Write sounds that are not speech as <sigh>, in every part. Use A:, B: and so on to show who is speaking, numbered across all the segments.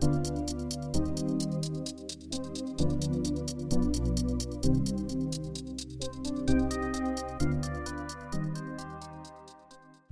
A: Thank you.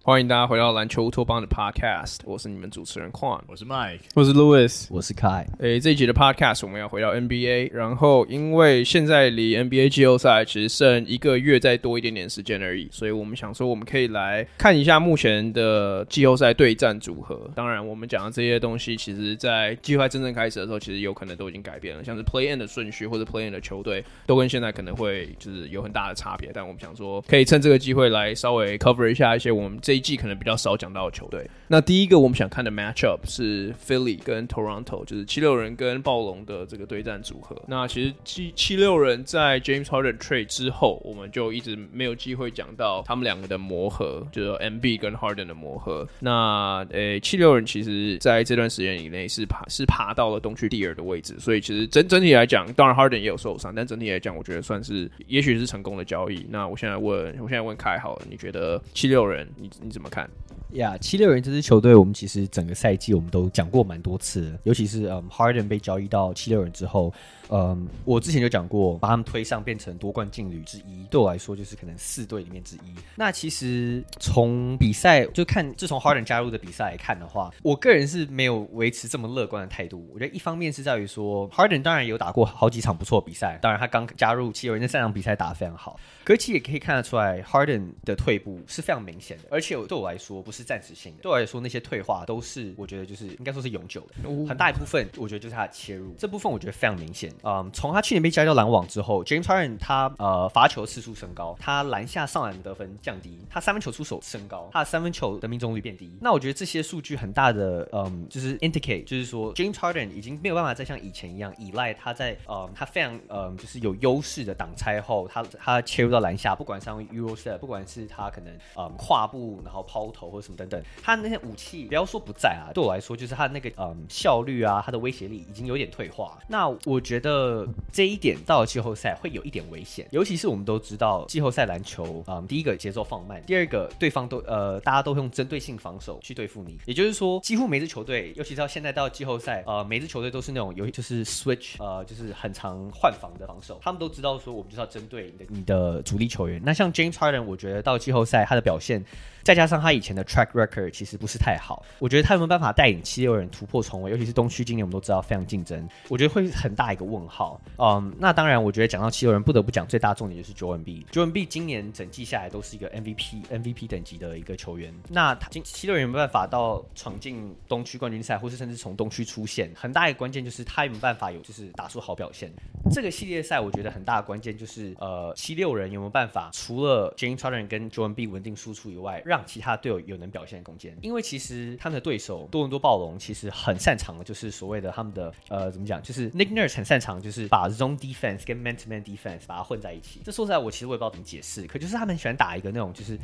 A: 欢迎大家回到篮球乌托邦的 Podcast，我是你们主持人 Quan，
B: 我是 Mike，
C: 我是 Louis，
D: 我是 Kai。
A: 诶，这一集的 Podcast 我们要回到 NBA，然后因为现在离 NBA 季后赛其实剩一个月再多一点点时间而已，所以我们想说我们可以来看一下目前的季后赛对战组合。当然，我们讲的这些东西，其实在季后赛真正开始的时候，其实有可能都已经改变了，像是 Play In 的顺序或者 Play In 的球队，都跟现在可能会就是有很大的差别。但我们想说，可以趁这个机会来稍微 cover 一下一些我们这一季可能比较少讲到的球队。那第一个我们想看的 matchup 是 Philly 跟 Toronto，就是七六人跟暴龙的这个对战组合。那其实七七六人在 James Harden trade 之后，我们就一直没有机会讲到他们两个的磨合，就是 MB 跟 Harden 的磨合。那呃，七六人其实在这段时间以内是爬是爬到了东区第二的位置，所以其实整整体来讲，当然 Harden 也有受伤，但整体来讲，我觉得算是也许是成功的交易。那我现在问，我现在问凯好了，你觉得七六人你你怎么看？
D: 呀，七六人这支球队，我们其实整个赛季我们都讲过蛮多次，尤其是嗯，Harden 被交易到七六人之后。嗯，我之前就讲过，把他们推上变成夺冠劲旅之一，对我来说就是可能四队里面之一。那其实从比赛就看，自从 Harden 加入的比赛来看的话，我个人是没有维持这么乐观的态度。我觉得一方面是在于说，Harden 当然有打过好几场不错的比赛，当然他刚加入七六人那三场比赛打得非常好，可是其实也可以看得出来，Harden 的退步是非常明显的，而且对我来说不是暂时性的，对我来说那些退化都是我觉得就是应该说是永久的，很大一部分我觉得就是他的切入这部分我觉得非常明显。嗯，从他去年被交易到篮网之后，James Harden 他呃罚球次数升高，他篮下上篮得分降低，他三分球出手升高，他的三分球的命中率变低。那我觉得这些数据很大的嗯，就是 indicate，就是说 James Harden 已经没有办法再像以前一样依赖他在嗯他非常嗯就是有优势的挡拆后，他他切入到篮下，不管是用 Euro step，不管是他可能嗯跨步然后抛投或者什么等等，他那些武器不要说不在啊，对我来说就是他那个嗯效率啊，他的威胁力已经有点退化。那我觉得。这一点到了季后赛会有一点危险，尤其是我们都知道季后赛篮球，嗯，第一个节奏放慢，第二个对方都呃大家都用针对性防守去对付你，也就是说几乎每支球队，尤其到现在到季后赛，呃，每支球队都是那种有就是 switch，呃，就是很常换防的防守，他们都知道说我们就是要针对你的你的主力球员。那像 James Harden，我觉得到季后赛他的表现。再加上他以前的 track record 其实不是太好，我觉得他有没有办法带领七六人突破重围，尤其是东区今年我们都知道非常竞争，我觉得会很大一个问号。嗯，那当然，我觉得讲到七六人，不得不讲最大重点就是 Joel Embiid。Joel Embiid 今年整季下来都是一个 MVP MVP 等级的一个球员。那他今七六人有没有办法到闯进东区冠军赛，或是甚至从东区出线，很大一个关键就是他有没有办法有就是打出好表现。这个系列赛我觉得很大的关键就是呃七六人有没有办法除了 James Harden 跟 Joel Embiid 稳定输出以外，让其他队友有能表现的空间，因为其实他们的对手多伦多暴龙其实很擅长的，就是所谓的他们的呃怎么讲，就是 Nick Nurse 很擅长，就是把 zone defense 跟 man to man defense 把它混在一起。这说实在，我其实我也不知道怎么解释，可就是他们喜欢打一个那种就是。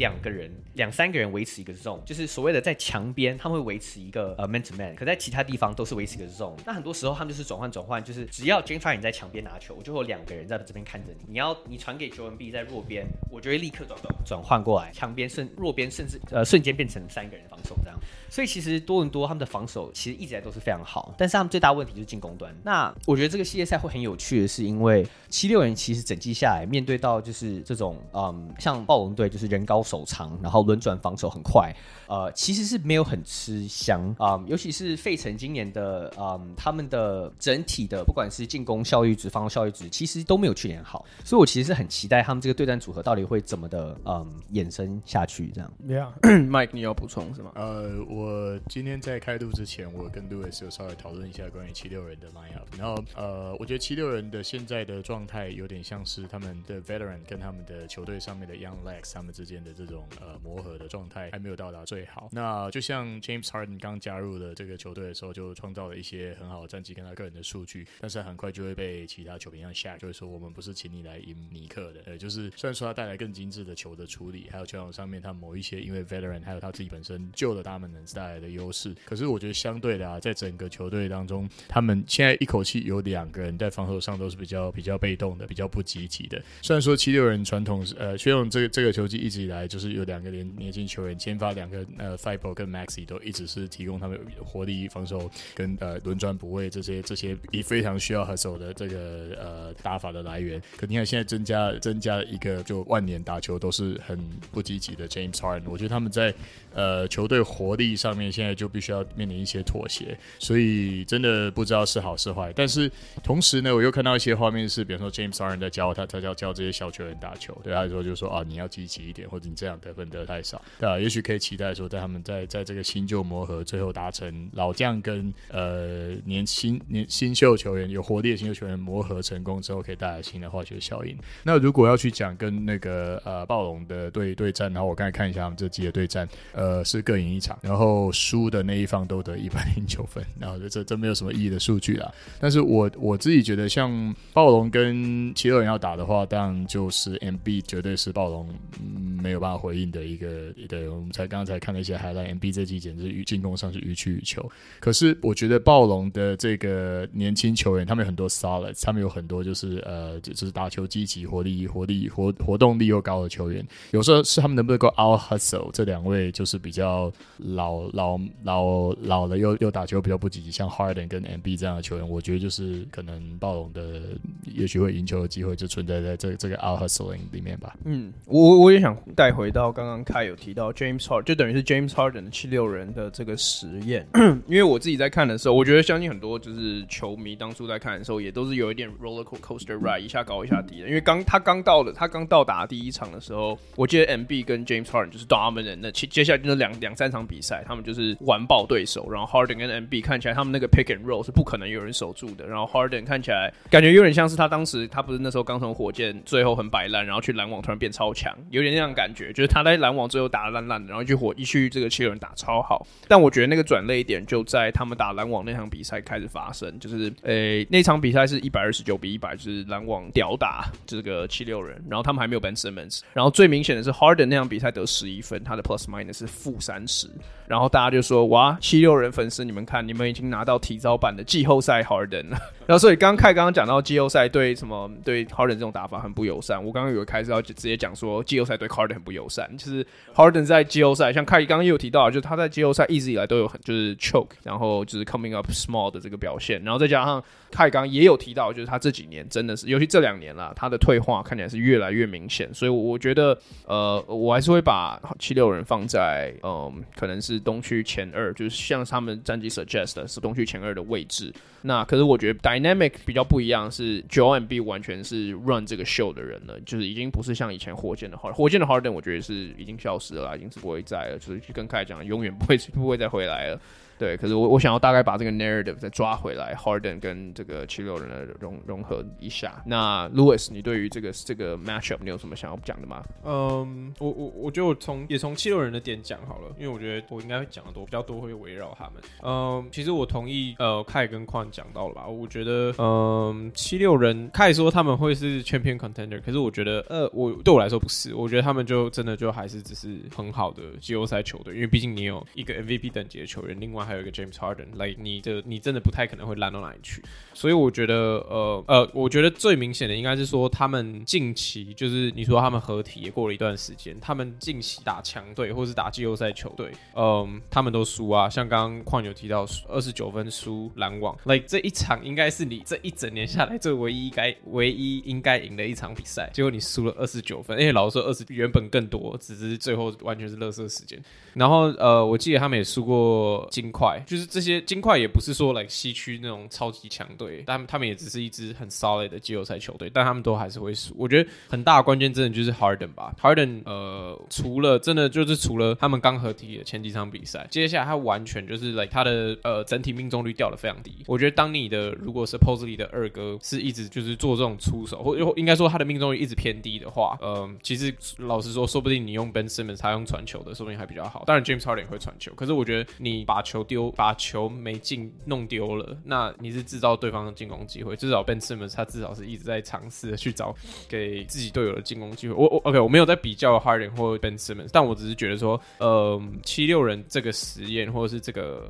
D: 两个人、两三个人维持一个 zone，就是所谓的在墙边他们会维持一个呃 man to man，可在其他地方都是维持一个 zone。那很多时候他们就是转换转换，就是只要 Jensen 在墙边拿球，我就会有两个人在这边看着你。你要你传给 Joel b 在弱边，我就会立刻转转转换过来，墙边甚弱边甚至呃瞬间变成三个人防守这样。所以其实多伦多他们的防守其实一直来都是非常好，但是他们最大问题就是进攻端。那我觉得这个系列赛会很有趣的是，因为七六人其实整季下来面对到就是这种嗯像暴龙队就是人高手长，然后。轮转防守很快，呃，其实是没有很吃香啊、呃，尤其是费城今年的，嗯、呃，他们的整体的不管是进攻效率值、防守效率值，其实都没有去年好，所以我其实是很期待他们这个对战组合到底会怎么的，嗯、呃，衍生下去这样。
A: Yeah，Mike，<coughs> 你要补充是吗？
B: 呃，我我今天在开录之前，我跟 Louis 有稍微讨论一下关于七六人的 lineup，然后呃，我觉得七六人的现在的状态有点像是他们的 veteran 跟他们的球队上面的 young legs 他们之间的这种呃磨。合的状态还没有到达最好。那就像 James Harden 刚加入了这个球队的时候，就创造了一些很好的战绩跟他个人的数据，但是很快就会被其他球评像 Shaq 就会说，我们不是请你来赢尼克的。呃，就是虽然说他带来更精致的球的处理，还有球场上面他某一些因为 Veteran 还有他自己本身旧的大门能带来的优势，可是我觉得相对的啊，在整个球队当中，他们现在一口气有两个人在防守上都是比较比较被动的，比较不积极的。虽然说七六人传统是呃，薛勇这个这个球季一直以来就是有两个年年轻球员，先发两个呃 Thibault 跟 Maxi 都一直是提供他们活力防守跟呃轮转补位这些这些也非常需要 hustle 的这个呃打法的来源。可你看现在增加增加一个就万年打球都是很不积极的 James Harden，我觉得他们在呃球队活力上面现在就必须要面临一些妥协，所以真的不知道是好是坏。但是同时呢，我又看到一些画面是，比如说 James a r n 在教他，他教教这些小球员打球，对他来说就说啊，你要积极一点，或者你这样得分得太少，对啊，也许可以期待说，在他们在在这个新旧磨合，最后达成老将跟呃年轻年新秀球员有活力的新秀球员磨合成功之后，可以带来新的化学效应。那如果要去讲跟那个呃暴龙的对对战，然后我刚才看一下他们这几个对战，呃是各赢一场，然后输的那一方都得一百零九分，<laughs> 然后这这这没有什么意义的数据啦。但是我我自己觉得，像暴龙跟七六人要打的话，当然就是 MB 绝对是暴龙、嗯、没有办法回应的一个。对，我们才刚才看了一些海蓝 M B 这季简直是进攻上是予取予求。可是我觉得暴龙的这个年轻球员，他们有很多 solid，他们有很多就是呃，就是打球积极、活力、活力、活活动力又高的球员。有时候是他们能不能够 out hustle 这两位，就是比较老老老老了又又打球比较不积极，像 Harden 跟 MB 这样的球员，我觉得就是可能暴龙的也许会赢球的机会就存在在这这个 out hustling 里面吧。
A: 嗯，我我也想带回到刚刚开有提到 James Harden，就等于是 James Harden 的七六人的这个实验。<clears throat> 因为我自己在看的时候，我觉得相信很多就是球迷当初在看的时候，也都是有一点 roller coaster ride，一下高一下低的。因为刚他刚到了，他刚到达第一场的时候，我记得 MB 跟 James Harden 就是 dominant，那接接下来就是两两三场比赛，他们就是完爆对手。然后 Harden 跟 MB 看起来他们那个 pick and roll 是不可能有人守住的。然后 Harden 看起来感觉有点像是他当时他不是那时候刚从火箭最后很摆烂，然后去篮网突然变超强，有点那样感觉，就是他在篮网最后打的烂烂的，然后去火一去这个七六人打超好。但我觉得那个转捩点就在他们打篮网那场比赛开始发生，就是诶、那场比赛是一百二十九比一百，就是篮网屌打这个七六人，然后他们还没有 Ben Simmons，然后最明显的是 Harden 那场比赛得十一分，他的 Plus Minus 是负三十，然后大家就说哇，七六人粉丝你们看，你们已经拿到提早版的季后赛 Harden 了。<laughs> 然后所以刚刚凯刚刚讲到季后赛对什么对 Harden 这种打法很不友善，我刚刚以为开始要直接讲说季后赛对 Harden 很不友善，就是 Harden 在季后赛像凯刚刚也有提到，就是他在季后赛一直以来都有很就是 choke，然后就是 coming up small 的这个表现，然后再加上凯刚也有提到，就是他这几年真的是，尤其这两年啦，他的退化看起来是越来越明显，所以我觉得呃我还是会把七六人放在嗯、可能是东区前二，就是像他们战绩 suggest 的是东区前二的位置。那可是我觉得 dynamic 比较不一样，是 Joel B 完全是 run 这个 show 的人了，就是已经不是像以前火箭的 Hard 火箭的 Harden 我觉得是已经消失了啦，已经是不会再了，就是跟凯讲，永远不会不会再回来了。对，可是我我想要大概把这个 narrative 再抓回来，Harden 跟这个七六人的融融合一下。那 Louis，你对于这个这个 matchup 你有什么想要讲的吗？
C: 嗯，我我我觉得我从也从七六人的点讲好了，因为我觉得我应该会讲的多比较多会围绕他们。嗯，其实我同意呃凯跟矿讲到了吧？我觉得嗯七六人凯说他们会是 champion contender，可是我觉得呃我对我来说不是，我觉得他们就真的就还是只是很好的季后赛球队，因为毕竟你有一个 MVP 等级的球员，另外。还有一个 James Harden，like 你的你真的不太可能会烂到哪里去，所以我觉得呃呃，我觉得最明显的应该是说他们近期就是你说他们合体也过了一段时间，他们近期打强队或是打季后赛球队，嗯、他们都输啊，像刚刚矿友提到二十九分输篮网，like 这一场应该是你这一整年下来最唯一该唯一应该赢的一场比赛，结果你输了二十九分，而且老实说二十原本更多，只是最后完全是垃圾时间。然后呃，我记得他们也输过金块，就是这些金块也不是说来西区那种超级强队，但他们也只是一支很 solid 的季后赛球队，但他们都还是会输。我觉得很大关键真的就是 Harden 吧，Harden 呃，除了真的就是除了他们刚合体的前几场比赛，接下来他完全就是 like 他的呃整体命中率掉的非常低。我觉得当你的如果 supposedly 的二哥是一直就是做这种出手，或应该说他的命中率一直偏低的话，嗯、呃，其实老实说，说不定你用 Ben Simmons 他用传球的，说不定还比较好。当然，James Harden 会传球，可是我觉得你把球丢把球没进弄丢了，那你是制造对方的进攻机会。至少 Ben Simmons 他至少是一直在尝试的去找给自己队友的进攻机会。我我 OK，我没有在比较 Harden 或 Ben Simmons，但我只是觉得说，呃，七六人这个实验或者是这个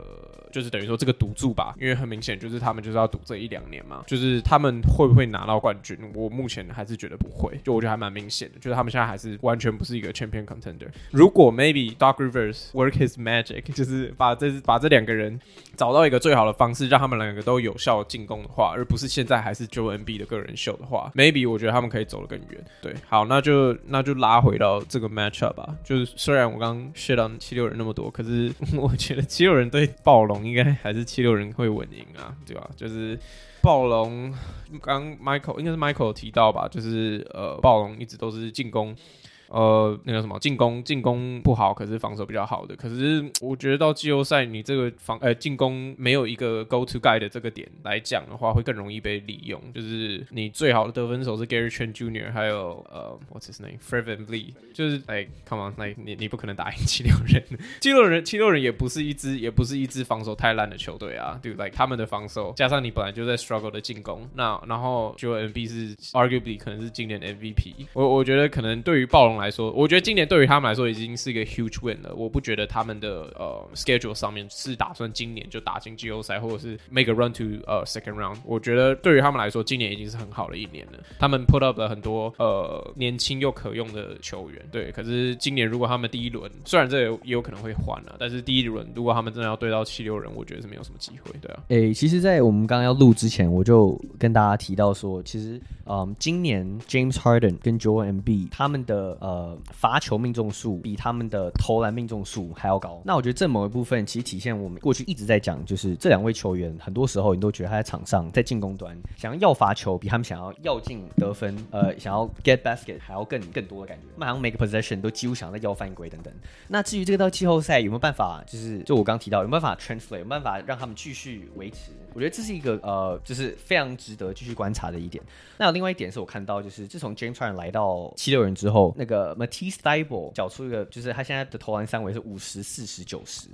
C: 就是等于说这个赌注吧，因为很明显就是他们就是要赌这一两年嘛，就是他们会不会拿到冠军？我目前还是觉得不会，就我觉得还蛮明显的，就是他们现在还是完全不是一个 champion contender。如果 maybe Doc Rivers work his magic，<laughs> 就是把这把这两个人找到一个最好的方式，让他们两个都有效进攻的话，而不是现在还是 Joe n b 的个人秀的话，maybe 我觉得他们可以走得更远。对，好，那就那就拉回到这个 match 吧。就是虽然我刚 shit on 七六人那么多，可是 <laughs> 我觉得七六人对暴龙应该还是七六人会稳赢啊，对吧？就是。暴龙刚 Michael 应该是 Michael 提到吧，就是呃，暴龙一直都是进攻。呃，那个什么进攻进攻不好，可是防守比较好的。可是我觉得到季后赛，你这个防呃进攻没有一个 go to guy 的这个点来讲的话，会更容易被利用。就是你最好的得分手是 Gary Trent Jr.，还有呃 What's his name，Fred VanVleet，就是哎、Come on，like 你你不可能打赢 <laughs> 七六人，七六人七六人也不是一支也不是一支防守太烂的球队啊，对，like 他们的防守加上你本来就在 struggle 的进攻，那然后就 Embiid 是 arguably 可能是今年的 MVP，我我觉得可能对于暴龙。来说，我觉得今年对于他们来说已经是一个 huge win 了。我不觉得他们的呃 schedule 上面是打算今年就打进季后赛，或者是 make a run to 呃 second round。我觉得对于他们来说，今年已经是很好的一年了。他们 put up 了很多呃年轻又可用的球员，对。可是今年如果他们第一轮，虽然这也有可能会换了，但是第一轮如果他们真的要对到七六人，我觉得是没有什么机会，对啊。
D: 诶、其实，在我们刚刚要录之前，我就跟大家提到说，其实，嗯，今年 James Harden 跟 Joel m b 他们的呃。呃，罚球命中数比他们的投篮命中数还要高。那我觉得这某一部分其实体现我们过去一直在讲，就是这两位球员很多时候你都觉得他在场上在进攻端想要要罚球，比他们想要要进得分，呃，想要 get basket 还要更更多的感觉。他们好像每个 possession 都几乎想要在要犯规等等。那至于这个到季后赛有没有办法，就是就我刚提到有没有办法 translate，有没有办法让他们继续维持？我觉得这是一个呃，就是非常值得继续观察的一点。那有另外一点是我看到，就是自从 James Harden 来到七六人之后，那个 Matisse Thybulle 缴出一个，就是他现在的投篮三围是五十四十九十。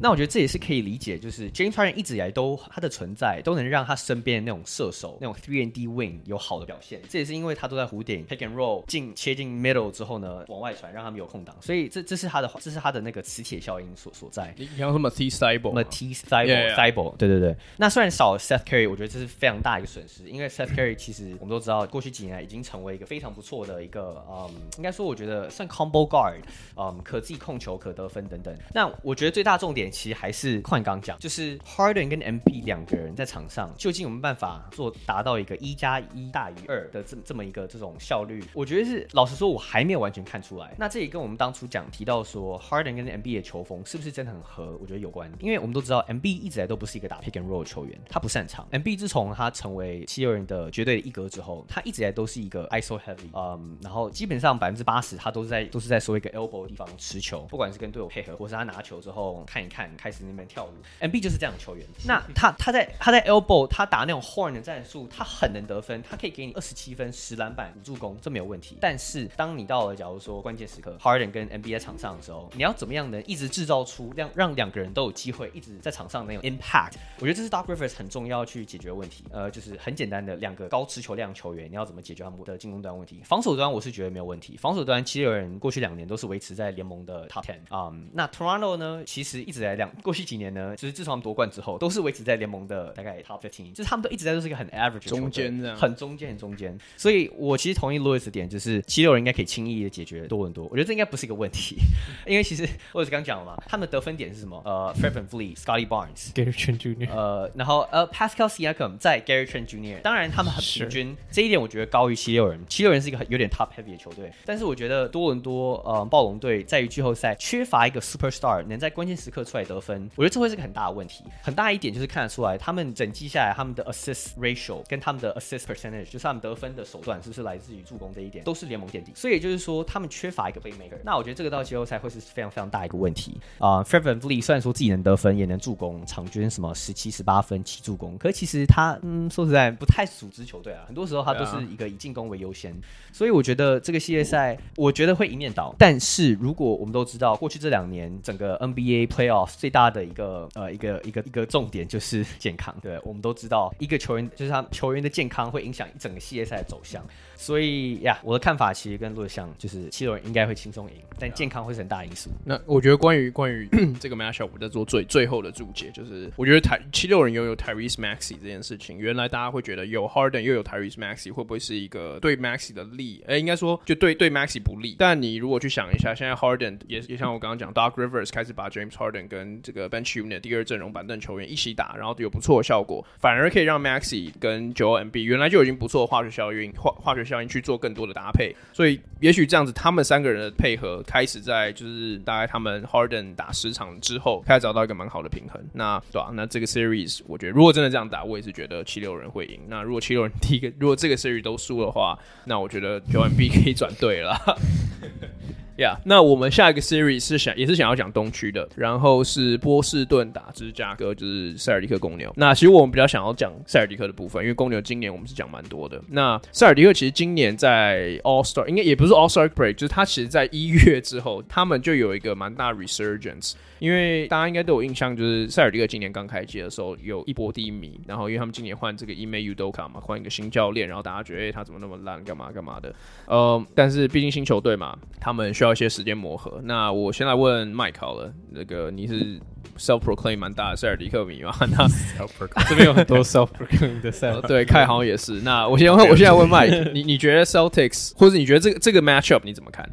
D: 那我觉得这也是可以理解，就是 James Harden 一直以来都他的存在都能让他身边的那种射手那种 three and D wing 有好的表现。这也是因为他都在弧顶 pick and roll 进切进 middle 之后呢，往外传，让他们有空档。所以这这是他的这是他的那个磁铁效应所所在。
A: 你像说 Matisse Thybulle，Matisse
D: Thybulle Thybulle 对对对。那虽然少了 Seth Curry，我觉得这是非常大一个损失，因为 Seth Curry 其实我们都知道，过去几年来已经成为一个非常不错的一个，嗯，应该说我觉得算 combo guard，嗯，可自己控球、可得分等等。那我觉得最大重点其实还是换刚讲，就是 Harden 跟 MB 两个人在场上究竟有没有办法做达到一个一加一大于二的这这么一个这种效率？我觉得是老实说，我还没有完全看出来。那这也跟我们当初讲提到说 Harden 跟 MB 的球风是不是真的很合？我觉得有关，因为我们都知道 MB 一直来都不是一个打 pick and roll 的球员，他不擅长。MB 自从他成为七六人的绝对的一哥之后，他一直来都是一个 ISO heavy，嗯，然后基本上百分之八十他都是在都是在说一个 elbow 的地方持球，不管是跟队友配合，或是他拿球之后看一看，开始那边跳舞。Embiid 就是这样的球员。那 <laughs> 他他在他在 elbow 他打那种 horn 的战术，他很能得分，他可以给你二十七分、十篮板、五助攻，这没有问题。但是当你到了假如说关键时刻，Harden 跟 Embiid 在场上的时候，你要怎么样能？一直制造出让让两个人都有机会一直在场上那种 impact，我觉得这是 Doc Rivers 很重要去解决问题。呃，就是很简单的两个高持球量球员，你要怎么解决他们的进攻端问题？防守端我是觉得没有问题，防守端七六人过去两年都是维持在联盟的 top ten 啊、um。那 Toronto 呢，其实一直在两过去几年呢，就是自从他们夺冠之后，都是维持在联盟的大概 top fifteen，就是他们都一直在都是一个很 average
A: 中间这样，
D: 很中间很中间。所以我其实同意 Louis 的点，就是七六人应该可以轻易的解决多伦多。我觉得这应该不是一个问题，<laughs> 因为其实 Louis 刚讲了嘛，他们的得分点是什么？呃，Fred VanVleet、Scottie Barnes、
C: Gary Trent Jr.，
D: 呃，然后呃，Pascal Siakam 在 Gary Trent Jr. 当然，他们很平均，这一点我觉得高于七六人。七六人是一个很有点 top heavy 的球队，但是我觉得多伦多呃暴龙队在于季后赛缺乏一个 superstar 能在关键时刻出来得分，我觉得这会是个很大的问题。很大一点就是看得出来，他们整季下来他们的 assist ratio 跟他们的 assist percentage，就是他们得分的手段是不是来自于助攻这一点，都是联盟垫底。所以也就是说，他们缺乏一个 playmaker。那我觉得这个到季后赛会是非常非常大一个问题啊。呃、Fred VanVleet 虽然说自己能得分，也能助攻，场均什么十七十八分七助攻，可是其实他嗯说实在不太组织球队啊，很多时候他都是一个以进攻为优先，所以我觉得这个系列赛，我觉得会一面倒。但是如果我们都知道，过去这两年整个 NBA playoff 最大的一个呃一个一个一个重点就是健康。对，我们都知道，一个球员就是他球员的健康会影响一整个系列赛的走向。所以呀，我的看法其实跟洛像，就是七六人应该会轻松赢，但健康会是很大因素。
A: 那我觉得关于关于 <coughs> 这个 matchup，我在做最最后的注解，就是我觉得台七六人拥有 Tyrese Maxey 这件事情，原来大家会觉得有 Harden 又有 Tyrese Maxey 会不会是一个对 Maxey 的利？哎，应该说就对对 Maxey 不利。但你如果去想一下，现在 Harden 也也像我刚刚讲，Doc Rivers 开始把 James Harden 跟这个 Bench Unit 第二阵容板凳球员一起打，然后有不错的效果，反而可以让 Maxey 跟 Joel m b 原来就已经不错的化学效应化化学效应去做更多的。搭配，所以也许这样子，他们三个人的配合开始在就是大概他们 Harden 打十场之后，开始找到一个蛮好的平衡。那对、啊？那这个 Series 我觉得，如果真的这样打，我也是觉得七六人会赢。那如果七六人第一个，如果这个 Series 都输的话，那我觉得 j o e n B 可以转队了。<laughs> 那我们下一个 series 是想也是想要讲东区的，然后是波士顿打芝加哥，就是塞尔迪克公牛。那其实我们比较想要讲塞尔迪克的部分，因为公牛今年我们是讲蛮多的。那塞尔迪克其实今年在 All Star 应该也不是 All Star Break，就是他其实在一月之后，他们就有一个蛮大 resurgence。因为大家应该都有印象，就是塞尔迪克今年刚开机的时候有一波低迷，然后因为他们今年换这个 Ime Udoka 嘛，换一个新教练，然后大家觉得，诶，他怎么那么烂，干嘛干嘛的。呃，但是毕竟新球队嘛，他们需要一些时间磨合。那我先来问 Mike 好了，那个你是 self proclaim 蛮大的塞尔迪克迷嘛？<laughs> 那 <laughs>
C: 这边有很多 <laughs> self proclaim 的塞尔，
A: 对，凯好像也是。那我先问，我现在问 Mike，你你觉得 Celtics 或者你觉得这个这个 matchup 你怎么看？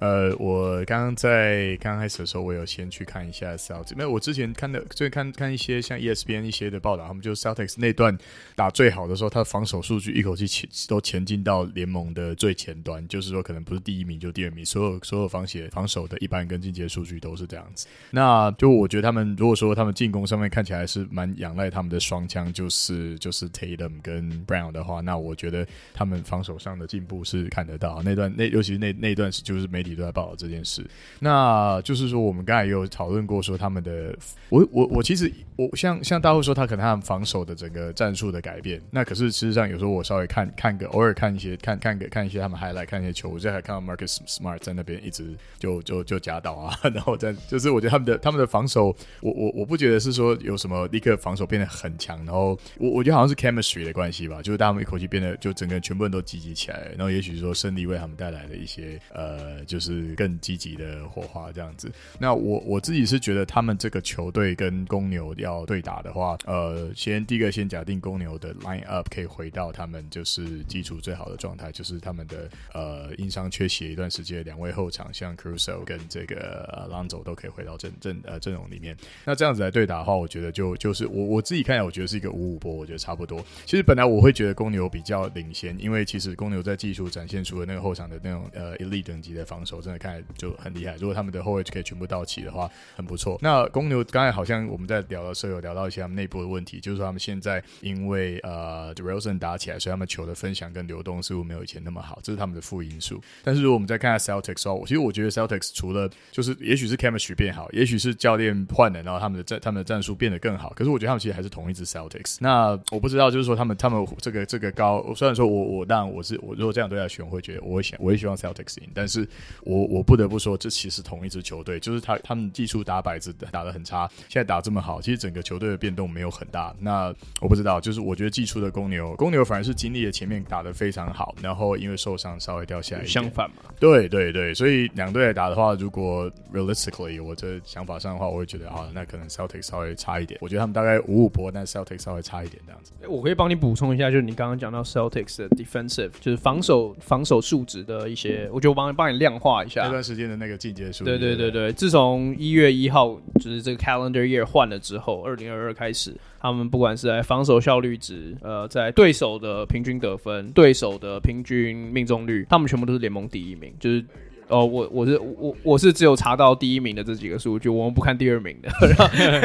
B: 呃，我刚刚在刚开始的时候，我有先去看一下 Celtics。没有，我之前看的，就看看一些像 ESPN 一些的报道，他们就 Celtics 那段打最好的时候，他的防守数据一口气前都前进到联盟的最前端，就是说可能不是第一名就第二名，所有所有防协防守的一般跟进阶数据都是这样子。那就我觉得他们如果说他们进攻上面看起来是蛮仰赖他们的双枪，就是就是 Tatum 跟 Brown 的话，那我觉得他们防守上的进步是看得到。那段那尤其是那那段是就是媒体。都在报道这件事，那就是说，我们刚才也有讨论过，说他们的，我我我其实我像像大会说，他可能他们防守的整个战术的改变，那可是事实上有时候我稍微看看个偶尔看一些看看个看一些他们还来看一些球，我这还看到 Marcus Smart 在那边一直就就就夹倒啊，<laughs> 然后在就是我觉得他们的他们的防守，我我我不觉得是说有什么立刻防守变得很强，然后我我觉得好像是 chemistry 的关系吧，就是他们一口气变得就整个全部人都积极起来，然后也许说胜利为他们带来了一些呃就。就是更积极的火花这样子。那我我自己是觉得，他们这个球队跟公牛要对打的话，呃，先第一个先假定公牛的 line up 可以回到他们就是基础最好的状态，就是他们的呃因伤缺席一段时间，两位后场像 c r u s o e 跟这个 Lonzo 都可以回到阵阵呃阵容里面。那这样子来对打的话，我觉得就就是我我自己看来，我觉得是一个五五波，我觉得差不多。其实本来我会觉得公牛比较领先，因为其实公牛在技术展现出了那个后场的那种呃 elite 等级的防守。手真的看就很厉害。如果他们的后卫可以全部到齐的话，很不错。那公牛刚才好像我们在聊的时候有聊到一些他们内部的问题，就是说他们现在因为呃 DeRozan 打起来，所以他们球的分享跟流动似乎没有以前那么好，这是他们的负因素。但是如果我们再看下 Celtics 的话，其实我觉得 Celtics 除了就是也许是 chemistry 变好，也许是教练换了，然后他们的战他们的战术变得更好。可是我觉得他们其实还是同一支 Celtics。那我不知道，就是说他们他们这个这个高，虽然说我我当然我是我如果这样对他选，我会觉得我会想我也希望 Celtics 赢，但是。我我不得不说，这其实同一支球队，就是他他们技术打摆子打得很差，现在打这么好，其实整个球队的变动没有很大。那我不知道，就是我觉得季初的公牛，公牛反而是经历了前面打得非常好，然后因为受伤稍微掉下来。
A: 相反嘛，
B: 对对对，所以两队来打的话，如果 realistically 我这想法上的话，我会觉得啊，那可能 Celtics 稍微差一点。我觉得他们大概五五波，但 Celtics 稍微差一点这样子。
A: 我可以帮你补充一下，就是你刚刚讲到 Celtics 的 defensive，就是防守防守数值的一些，我觉得我帮你帮你量化一下。
B: 段时间的那个进阶数，
A: 对对对对，自从一月一号就是这个 calendar year 换了之后，二零二二开始，他们不管是在防守效率值，呃，在对手的平均得分、对手的平均命中率，他们全部都是联盟第一名，就是。哦，我我是我我是只有查到第一名的这几个数据，我们不看第二名的。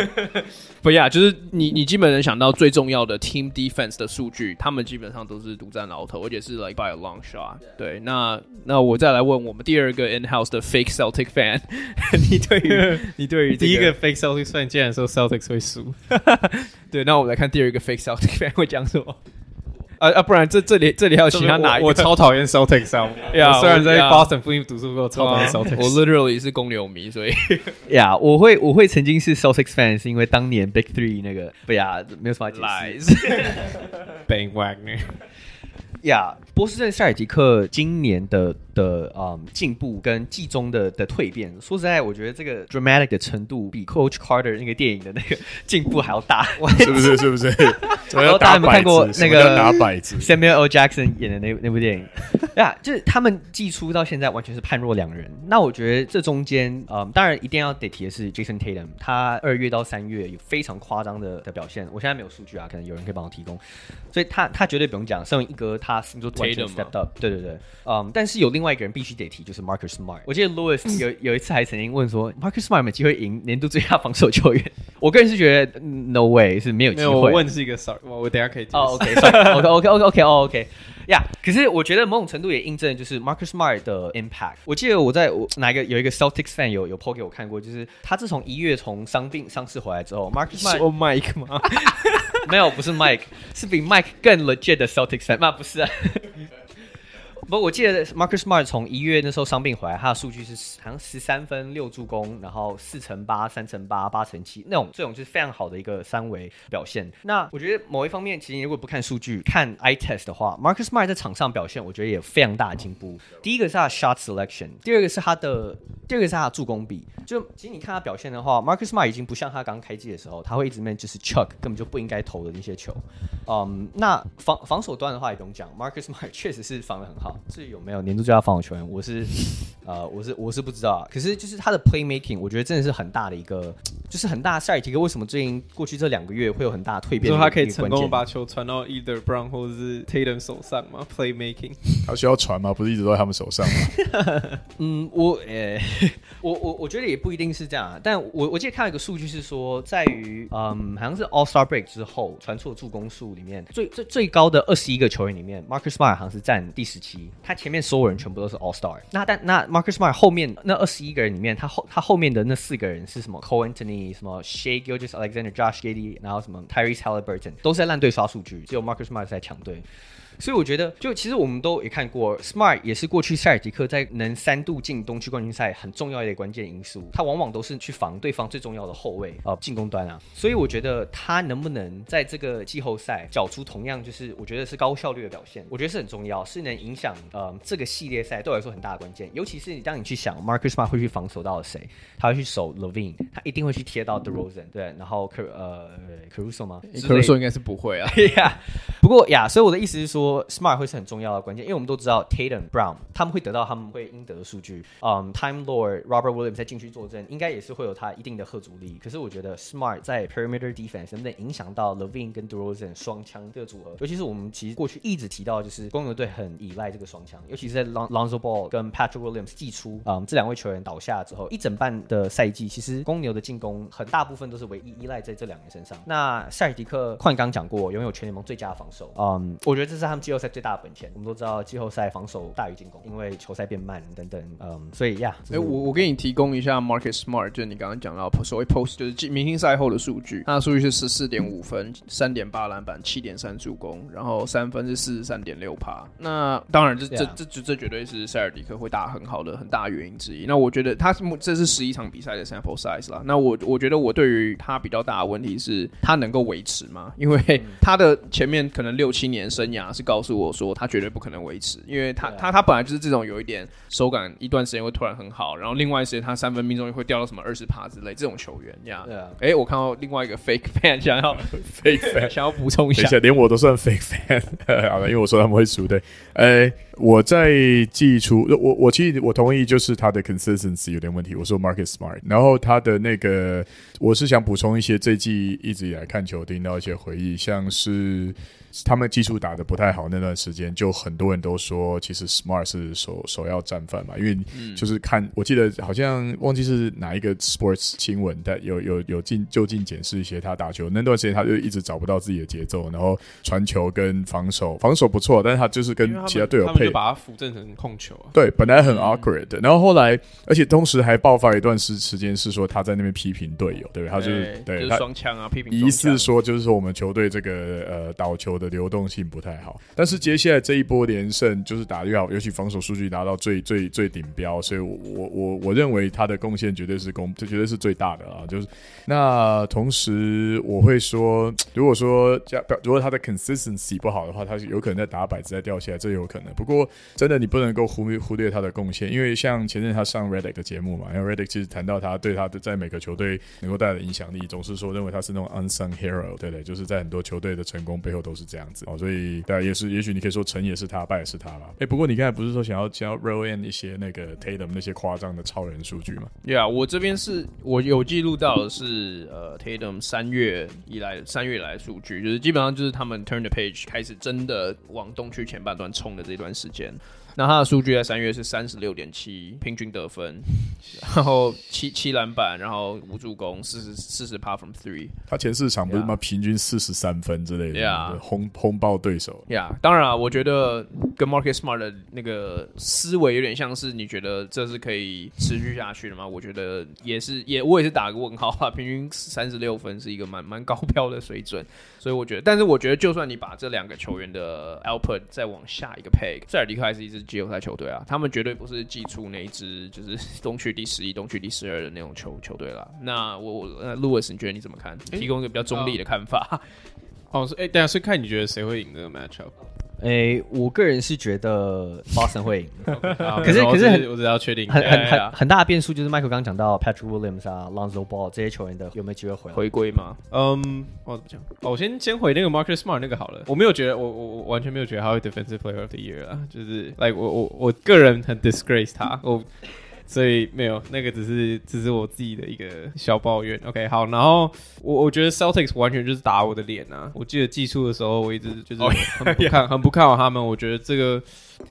A: <laughs> 不呀，<laughs> 就是你你基本能想到最重要的 team defense 的数据，他们基本上都是独占鳌头，而且是 like by a long shot。对，那那我再来问我们第二个 in house 的 fake Celtic fan，你对于你对于、这个、
C: 第一个 fake Celtic fan 竟然说 Celtics 会输，<laughs>
A: 对，那我们来看第二个 fake Celtic fan 会讲什么。啊啊，不然这这里这里还有其他哪一个？
C: 我超讨厌 Celtics 啊！<laughs> 呀，虽然在 Boston 附近读书过，超讨厌 Celtics。
A: 我 literally 是公牛迷，所以 <laughs>
D: 呀，我会我会曾经是 Celtics fan，是因为当年 Big Three 那个，不呀，没有什么解释。
C: Ben Wagner，
D: 呀，<laughs> 波士顿塞尔吉克今年的。的嗯进步跟季中的的蜕变，说实在，我觉得这个 dramatic 的程度比 Coach Carter 那个电影的那个 <laughs> 进步还要大，<laughs>
B: 是不是？是不是？<laughs>
D: 然后大家有没有看过那
B: 个
D: Samuel L. Jackson 演的那那部电影？对啊，就是他们季初到现在完全是判若两人。那我觉得这中间，嗯，当然一定要得提的是 Jason Tatum，他二月到三月有非常夸张的的表现。我现在没有数据啊，可能有人可以帮我提供。所以他他绝对不用讲，身为一哥，他是说完全 stepped up。对对对，嗯，但是有另外另外一个人必须得提就是 Marcus Smart。我记得 Louis 有有一次还曾经问说，Marcus Smart 有没机会赢年度最佳防守球员？<laughs> 我个人是觉得 No way 是没有机会。
C: 我问是一个事儿，我等下可以
D: 解释。OK OK OK OK OK OK 呀，可是我觉得某种程度也印证就是 Marcus Smart 的 impact。我记得我在我哪个有一个 Celtic fan 有有 po 给我看过，就是他自从一月从伤病伤势回来之后，Marcus Smart
A: 是 Mike 吗？
D: 没有，不是 Mike，是比 Mike 更 legit 的 Celtic fan。那不是啊。不，我记得 Marcus Smart 从一月那时候伤病回来，他的数据是好像十三分六助攻，然后四乘八、三乘八、八乘七那种，这种就是非常好的一个三维表现。那我觉得某一方面，其实如果不看数据，看 I test 的话，Marcus Smart 在场上表现，我觉得也非常大的进步。第一个是他的 shot selection，第二个是他的，第二个是他的助攻比。就其实你看他表现的话，Marcus Smart 已经不像他刚开季的时候，他会一直面就是 chuck 根本就不应该投的那些球。嗯，那防防守端的话也不用讲，Marcus Smart 确实是防得很好。至于有没有年度最佳防守球员，我是呃，我是我是不知道啊。可是就是他的 playmaking，我觉得真的是很大的一个，就是很大的塞尔提克为什么最近过去这两个月会有很大的蜕变？
C: 说他可以成功把球传到 either Brown 或者是 Tatum 手上吗？playmaking，
B: 他需要传吗？不是一直都在他们手上吗？<laughs>
D: 嗯，我呃，<laughs> 我我我觉得也不一定是这样啊。但我我记得看到一个数据是说，在于嗯，好像是 All Star Break 之后传出的助攻数里面，最最最高的二十一个球员里面，Marcus Smart 好像是占第十七。他前面所有人全部都是 All Star，那但那 Marcus Smart 后面那二十一个人里面，他后他后面的那四个人是什么？Co Anthony 什么 Shai Gilgeous-Alexander，Josh Giddey，然后什么 Tyrese Haliburton，都是在烂队刷数据，只有 Marcus Smart 在强队。所以我觉得，就其实我们都也看过，Smart 也是过去塞尔吉克在能三度进东区冠军赛很重要的一个关键因素。他往往都是去防对方最重要的后卫啊，进攻端啊。所以我觉得他能不能在这个季后赛缴出同样就是我觉得是高效率的表现，我觉得是很重要，是能影响呃这个系列赛对我来说很大的关键。尤其是当你去想 Marcus Smart 会去防守到谁，他会去守 Levine，他一定会去贴到 DeRozan，对，然后科呃 Caruso 吗
A: ？Caruso 应该是不会啊。<laughs>
D: 呀，不过呀，所以我的意思是说，Smart 会是很。重要的关键，因为我们都知道 Tatum Brown 他们会得到他们会应得的数据。嗯、um,，Time Lord Robert Williams 在禁区坐镇，应该也是会有他一定的吓阻力。可是我觉得 Smart 在 Perimeter Defense 能不能影响到 LaVine 跟 DeRozan 双枪这个组合？尤其是我们其实过去一直提到，就是公牛队很依赖这个双枪，尤其是在 Lon Lonzo Ball 跟 Patrick Williams 季初，嗯、这两位球员倒下之后，一整半的赛季，其实公牛的进攻很大部分都是唯一依赖在这两人身上。那塞尔迪克，矿刚讲过，拥有全联盟最佳防守。嗯、我觉得这是他们季后赛最大的本钱。我们都知道。季后赛防守大于进攻，因为球赛变慢等等，嗯，所以呀，
A: 哎、欸，我我给你提供一下 Marcus Smart，就是你刚刚讲到所谓 post，就是明星赛后的数据，他的数据是十四点五分，三点八篮板，七点三助攻，然后三分是四十三点六趴。那当然这，这这这这这绝对是塞尔迪克会打很好的很大原因之一。那我觉得他这是十一场比赛的 sample size 啦。那我我觉得我对于他比较大的问题是，他能够维持吗？因为他的前面可能六七年生涯是告诉我说，他绝对不可能维持。因为他他他本来就是这种有一点手感，一段时间会突然很好，然后另外一时间他三分命中率会掉到什么二十趴之类这种球员呀。对啊，哎，我看到另外一个 fake fan <laughs> 想要
B: fake fan <laughs>
A: 想要补充一下，
B: 等一下，连我都算 fake fan，好 <laughs> 了，因为我说他们会输对。哎，我在寄出，我我其实我同意，就是他的 consistency 有点问题。我说 Market Smart，然后他的那个，我是想补充一些这季一直以来看球听到一些回忆，像是。他们技术打得不太好那段时间，就很多人都说，其实 Smart 是首首要战犯嘛，因为就是看，嗯、我记得好像忘记是哪一个 Sports 新闻，但有有有进就近检视一些他打球那段时间，他就一直找不到自己的节奏，然后传球跟防守防守不错，但是他就是跟其他队友配，
C: 把他扶正成控球啊。
B: 对，本来很 awkward 的，然后后来，而且同时还爆发一段时时间是说他在那边批评队友，对不对？他就是对，
A: 就是双枪啊，批评
B: 疑似说就是说我们球队这个呃倒球的。流动性不太好。但是接下来这一波连胜就是打得越好，尤其防守数据达到最最最顶标，所以我我我我认为他的贡献绝对是公，这绝对是最大的啊。就是那同时我会说，如果说加如果他的 consistency 不好的话，他是有可能在打摆子在掉下来，这有可能。不过真的你不能够忽略忽略他的贡献，因为像前阵他上 Redick 的节目嘛，因为 Redick 其实谈到他对他的在每个球队能够带来的影响力，总是说认为他是那种 unsung hero，对对？就是在很多球队的成功背后都是这样子哦，所以对，也是也许你可以说成也是他，败也是他吧。哎，不过你刚才不是说想要想要 roll in 一些那个 Tatum 那些夸张的超人数据吗？
A: 对啊，我这边是我有记录到的是呃 Tatum 三月以来三月以来数据，就是基本上就是他们 turn the page 开始真的往东区前半段冲的这段时间。那他的数据在三月是三十六点七平均得分，<laughs> 然后七七篮板，然后五助攻，四十四十 par from three。
B: 他前四场不是嘛，平均四十三分之类的，
A: 呀，
B: 轰轰爆对手。
A: 呀，当然啊，我觉得跟 Marcus Smart 的那个思维有点像是，你觉得这是可以持续下去的吗？我觉得也是，也我也是打个问号啊。平均三十六分是一个蛮蛮高标的水准，所以我觉得，但是我觉得，就算你把这两个球员的 output 再往下一个 peg，塞尔迪克还是一支。季后赛球队啊，他们绝对不是季初那一支就是 <laughs> 东区第十一、东区第十二的那种球球队了。那我我那 Louis，你觉得你怎么看？提供一个比较中立的看法。
C: 哦，是哎，等下是看你觉得谁会赢这个 matchup。
D: 哎，我个人是觉得 Boston 会赢，<laughs>
C: 可是可是我只要确定
D: 很很很很大的变数就是 Michael 刚刚讲到 Patrick Williams 啊，Lonzo Ball 这些球员的有没有机会回
A: 回归吗？
C: 嗯，我怎么讲？我先先回那个 Marcus Smart 那个好了。我没有觉得，我我我完全没有觉得他会 Defensive Player of the Year 啊，就是 like 我我我个人很 disgrace 他，我。所以没有那个，只是只是我自己的一个小抱怨。OK，好，然后我我觉得 Celtics 完全就是打我的脸啊！我记得寄出的时候，我一直就是很不看、<laughs> 很不看好他们。我觉得这个。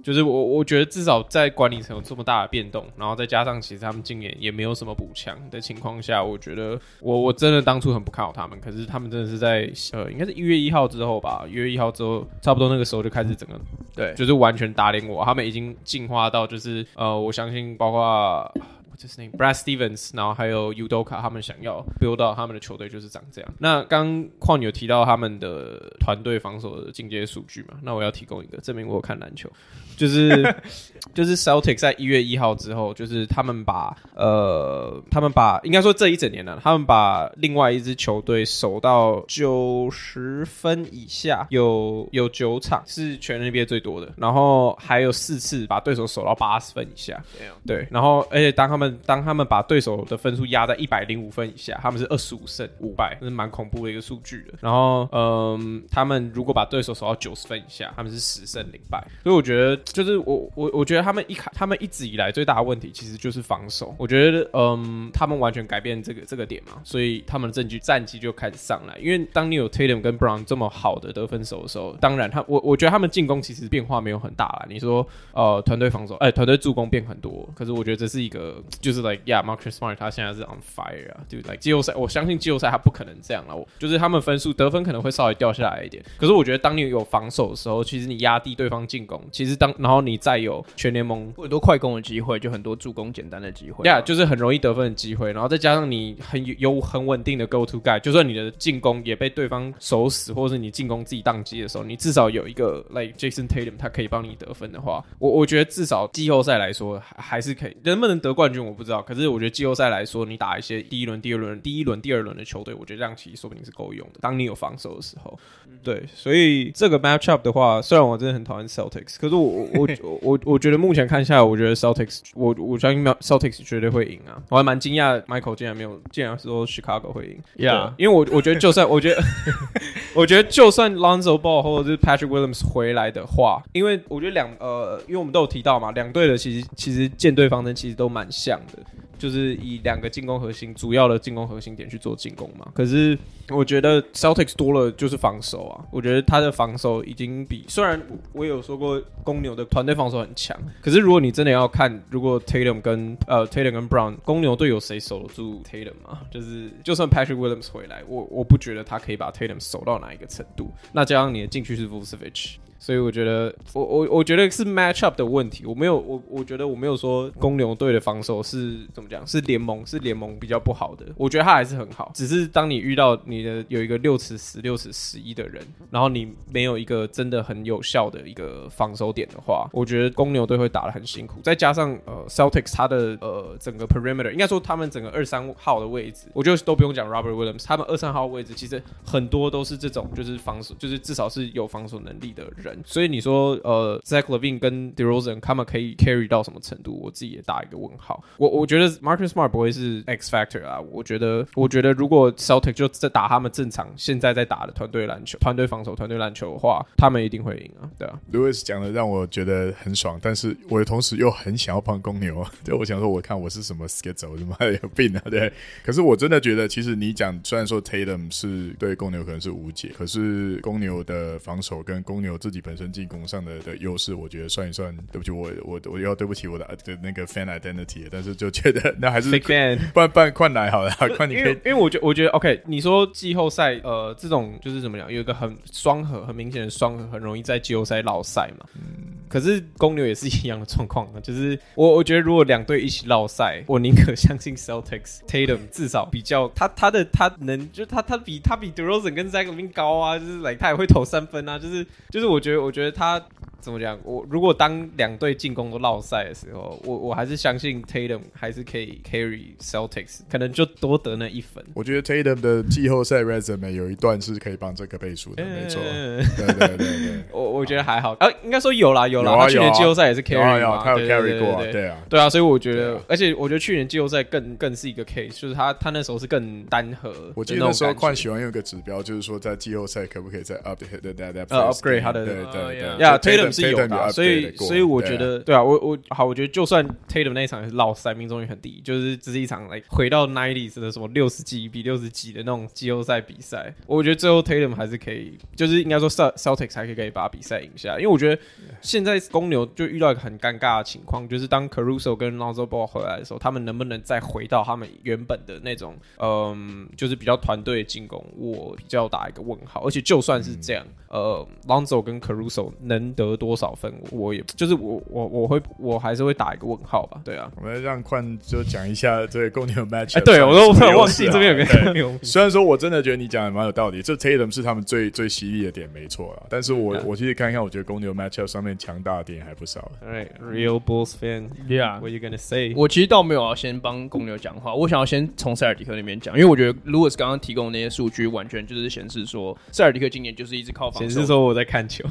C: 就是我，我觉得至少在管理层有这么大的变动，然后再加上其实他们今年也没有什么补强的情况下，我觉得我我真的当初很不看好他们。可是他们真的是在呃，应该是一月一号之后吧，一月一号之后，差不多那个时候就开始整个对，就是完全打脸我。他们已经进化到就是呃，我相信包括。就是 Brad Stevens，然后还有 Udoka，他们想要 build 到他们的球队就是长这样。那刚矿有提到他们的团队防守的进阶数据嘛？那我要提供一个证明，我有看篮球，就是 <laughs> 就是 Celtics 在一月一号之后，就是他们把呃，他们把应该说这一整年呢，他们把另外一支球队守到九十分以下，有有九场是全 NBA 最多的，然后还有四次把对手守到八十分以下。对，然后而且当他们当他们把对手的分数压在一百零五分以下，他们是二十五胜五败，这是蛮恐怖的一个数据的。然后，嗯，他们如果把对手守到九十分以下，他们是十胜零败。所以我觉得，就是我我我觉得他们一开，他们一直以来最大的问题其实就是防守。我觉得，嗯，他们完全改变这个这个点嘛，所以他们的证据战绩就开始上来。因为当你有 Tatum 跟 Brown 这么好的得分手的时候，当然他我我觉得他们进攻其实变化没有很大啦。你说，呃，团队防守，哎，团队助攻变很多，可是我觉得这是一个。就是 like yeah，Marcus Smart 他现在是 on fire 啊，就 like 季后赛，我相信季后赛他不可能这样了。就是他们分数得分可能会稍微掉下来一点，可是我觉得当你有防守的时候，其实你压低对方进攻，其实当然后你再有全联盟
A: 很多快攻的机会，就很多助攻简单的机会
C: ，yeah，就是很容易得分的机会，然后再加上你很有很稳定的 go to guy，就算你的进攻也被对方守死，或者是你进攻自己宕机的时候，你至少有一个 like Jason Tatum，他可以帮你得分的话，我我觉得至少季后赛来说还还是可以，能不能得冠军我不知道，可是我觉得。季后赛来说，你打一些第一轮、第二轮、第一轮、第二轮的球队，我觉得这样其实说不定是够用的。当你有防守的时候，对，所以这个 matchup 的话，虽然我真的很讨厌 Celtics，可是我我我我我觉得目前看下来，我觉得 Celtics，我我相信 Celtics 绝对会赢啊！我还蛮惊讶，Michael 竟然没有，竟然说 Chicago 会赢，Yeah，因为我我觉得就算我觉得 <laughs> 我觉得就算 Lonzo Ball 或者是 Patrick Williams 回来的话，因为我觉得两呃，因为我们都有提到嘛，两队的其实其实舰队方针其实都蛮像的。就是以两个进攻核心，主要的进攻核心点去做进攻嘛。可是我觉得 Celtics 多了就是防守啊。我觉得他的防守已经比虽然我有说过公牛的团队防守很强，可是如果你真的要看，如果 Tatum 跟呃 Tatum 跟 Brown 公牛队有谁守得住 Tatum 嘛？就是就算 Patrick Williams 回来，我我不觉得他可以把 Tatum 守到哪一个程度。那加上你的禁区是 Vucevic。所以我觉得我我我觉得是 match up 的问题，我没有我我觉得我没有说公牛队的防守是怎么讲，是联盟是联盟比较不好的，我觉得他还是很好，只是当你遇到你的有一个六尺十六尺十一的人，然后你没有一个真的很有效的一个防守点的话，我觉得公牛队会打得很辛苦，再加上呃 Celtics 他的呃整个 perimeter 应该说他们整个二三号的位置，我觉得都不用讲 Robert Williams，他们二三号位置其实很多都是这种就是防守，就是至少是有防守能力的人，所以你说呃 Zach Levine 跟 DeRozan 他们可以 carry 到什么程度，我自己也打一个问号。我我觉得 Marcus Smart 不会是 X factor 啊，我觉得我觉得如果 Celtic 就在打他们正常现在在打的团队篮球、团队防守、团队篮球的话，他们一定会赢啊，对啊。
B: Lewis 讲的让我觉得很爽，但是我的同时又很想要帮公牛啊，<laughs> 对，我想说，我看我是什么 schedule，我他妈有病啊，<laughs> 对。可是我真的觉得，其实你讲虽然说 Tatum 是对公牛可能是无解，可是公牛的防守跟公牛自己本身进攻上的的优势，我觉得算一算，对不起，我我我要对不起我的的那个 fan identity，但是就觉得那还是
C: big fan，
B: 不然不然快来好了，快你可以，
C: 因为因为我觉得我觉得 OK，你说季后赛呃这种就是怎么讲，有一个很双核很明显的双核，很容易在季后赛落赛嘛。嗯可是公牛也是一样的状况啊，就是我我觉得如果两队一起绕赛，我宁可相信 Celtics <laughs> Tatum 至少比较他他的他能就他他比他比 DeRozan 跟 Zach LaVine 高啊，就是来、他也会投三分啊，就是就是我觉得我觉得他。怎么讲？我如果当两队进攻都落赛的时候，我我还是相信 Tatum 还是可以 carry Celtics，可能就多得那一分。
B: 我觉得 Tatum 的季后赛 resume 有一段是可以帮这个背书的，没错。对对对对，<laughs> 我
C: 我觉得还好。啊，应该说有啦有啦，他去年季后赛也是 carry 嘛，
B: 他有 carry 过，对啊，
C: 对啊。所以我觉得，而且我觉得去年季后赛更更是一个 case，就是他他那时候是更单核。
B: 我记得那时候宽喜欢用一个指标，就是说在季后赛可不可以再 update 的
C: upgrade 他的
B: 对对对
C: 呀，Tatum 是有的，所以。所以我觉得，对啊，我我好，我觉得就算 Tatum 那一场也是落赛，命中率很低，就是这是一场来回到 nineties 的什么六十几比六十几的那种季后赛比赛。我觉得最后 Tatum 还是可以，就是应该说 Celtics 还可以可以把比赛赢下。因为我觉得现在公牛就遇到一个很尴尬的情况，就是当 Caruso 跟 Lonzo Ball 回来的时候，他们能不能再回到他们原本的那种，嗯，就是比较团队进攻？我比较打一个问号。而且就算是这样，呃，Lonzo 跟 Caruso 能得多少分？我我也就是我我我会我还是会打一个问号吧，对啊。
B: 我们让宽就讲一下这个公牛 match。
C: 哎，对我都突然忘记这边有个公牛。<laughs>
B: 虽然说我真的觉得你讲的蛮有道理，这 Tatum 是他们最最犀利的点，没错啊。但是我我其实看一看，我觉得公牛 matchup 上面强大的点还不少。
C: Right, real Bulls fan，Yeah，What you gonna say？
A: 我其实倒没有要先帮公牛讲话，我想要先从塞尔迪克那边讲，因为我觉得 Louis 刚刚提供的那些数据，完全就是显示说塞尔迪克今年就是一直靠防守。
C: 显示说我在看球。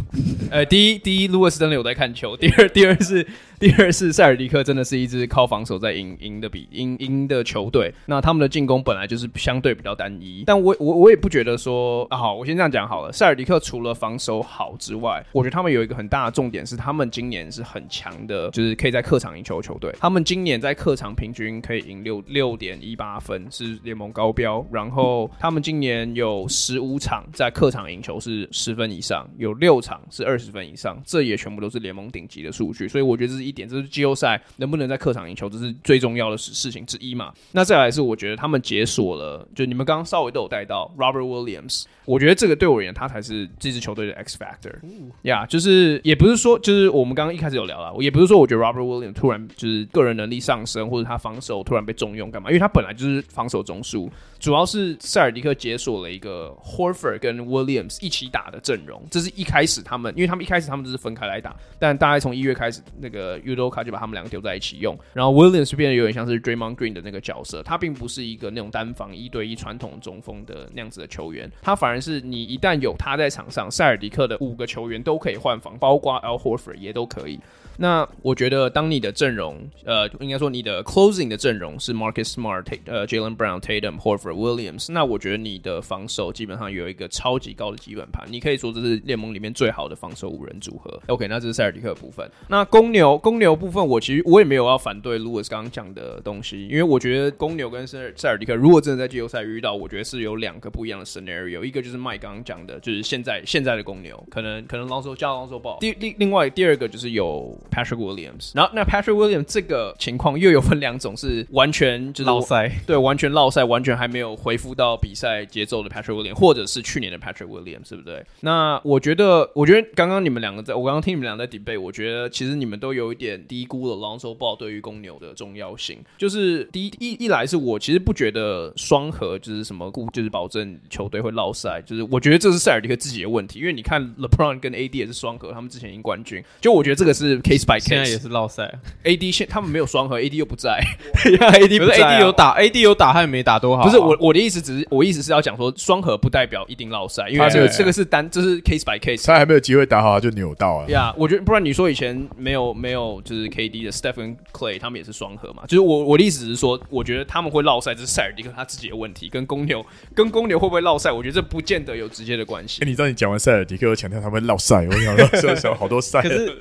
A: 呃，第一第一，Louis 真的有在看球。第二，第二是，第二是塞尔迪克真的是一支靠防守在赢赢的比赢赢的球队。那他们的进攻本来就是相对比较单一，但我我我也不觉得说啊，好，我先这样讲好了。塞尔迪克除了防守好之外，我觉得他们有一个很大的重点是，他们今年是很强的，就是可以在客场赢球的球队。他们今年在客场平均可以赢六六点一八分，是联盟高标。然后他们今年有十五场在客场赢球是十分以上，有六场是二十分以上，这也全部都是联盟顶级的数据。所以我觉得这是一点，就是季后赛能不能在客场赢球，这是最重要的事事情之一嘛。那再来是我觉得他们解锁了，就你们刚刚稍微都有带到 Robert Williams，我觉得这个对我而言，他才是这支球队的 X factor。呀，就是也不是说，就是我们刚刚一开始有聊了，也不是说我觉得 Robert Williams 突然就是个人能力上升，或者他防守突然被重用干嘛？因为他本来就是防守中枢，主要是塞尔迪克解锁了一个 Horford 跟 Williams 一起打的阵容，这是一开始他们，因为他们一开始他们就是分开来打，但大概从一月开始，那个 Udoka 就把他们两个丢在一起用，然后 Williams 变得有点像是 Draymond Green 的那个角色，他并不是一个那种单防一对一传统中锋的那样子的球员，他反而而是你一旦有他在场上，塞尔迪克的五个球员都可以换防，包括 L Horford 也都可以。那我觉得，当你的阵容，呃，应该说你的 closing 的阵容是 Marcus Smart、呃 Jalen Brown、Tatum、Horford、Williams，那我觉得你的防守基本上有一个超级高的基本盘，你可以说这是联盟里面最好的防守五人组合。OK，那这是塞尔迪克的部分。那公牛，公牛部分，我其实我也没有要反对 Louis 刚刚讲的东西，因为我觉得公牛跟塞尔塞尔迪克如果真的在季后赛遇到，我觉得是有两个不一样的 scenario，一个就是 Mike 刚刚讲的，就是现在现在的公牛可能可能 Lonzo 加 Lonzo Ball，第另另外第二个就是有。Patrick Williams。然后那 Patrick Williams 这个情况又有分两种，是完全就是
C: 落赛，
A: 对，完全落赛，完全还没有恢复到比赛节奏的 Patrick Williams，或者是去年的 Patrick Williams，对不对？那我觉得，我觉得刚刚你们两个在，我刚刚听你们两个在 debate，我觉得其实你们都有一点低估了 Lonzo Ball 对于公牛的重要性。就是第一一一来是我其实不觉得双核就是什么固，就是保证球队会落赛，就是我觉得这是塞尔迪克自己的问题，因为你看 LeBron 跟 AD 也是双核，他们之前赢冠军，就我觉得这个是 case by case，
C: 现在也是落赛。
A: AD 现他们没有双核，AD 又不在，<laughs>
C: AD 不是 AD 有打，AD 有打，他也没打多好。
A: 不是我我的意思，只是我意思是要讲说双核不代表一定落赛，因为这个这个是单，这是 case by case，
B: 他还没有机会打好他就扭到了。
A: 呀，我觉得不然你说以前没有没有就是 KD 的 Stephen Clay 他们也是双核嘛，就是我我的意思是说，我觉得他们会落赛，这是塞尔迪克他自己的问题，跟公牛跟公牛会不会落赛，我觉得这不见得有直接的关系。
B: 哎，你知道你讲完塞尔迪克又强调他们落赛，我想说这时候好多赛。
C: 可是，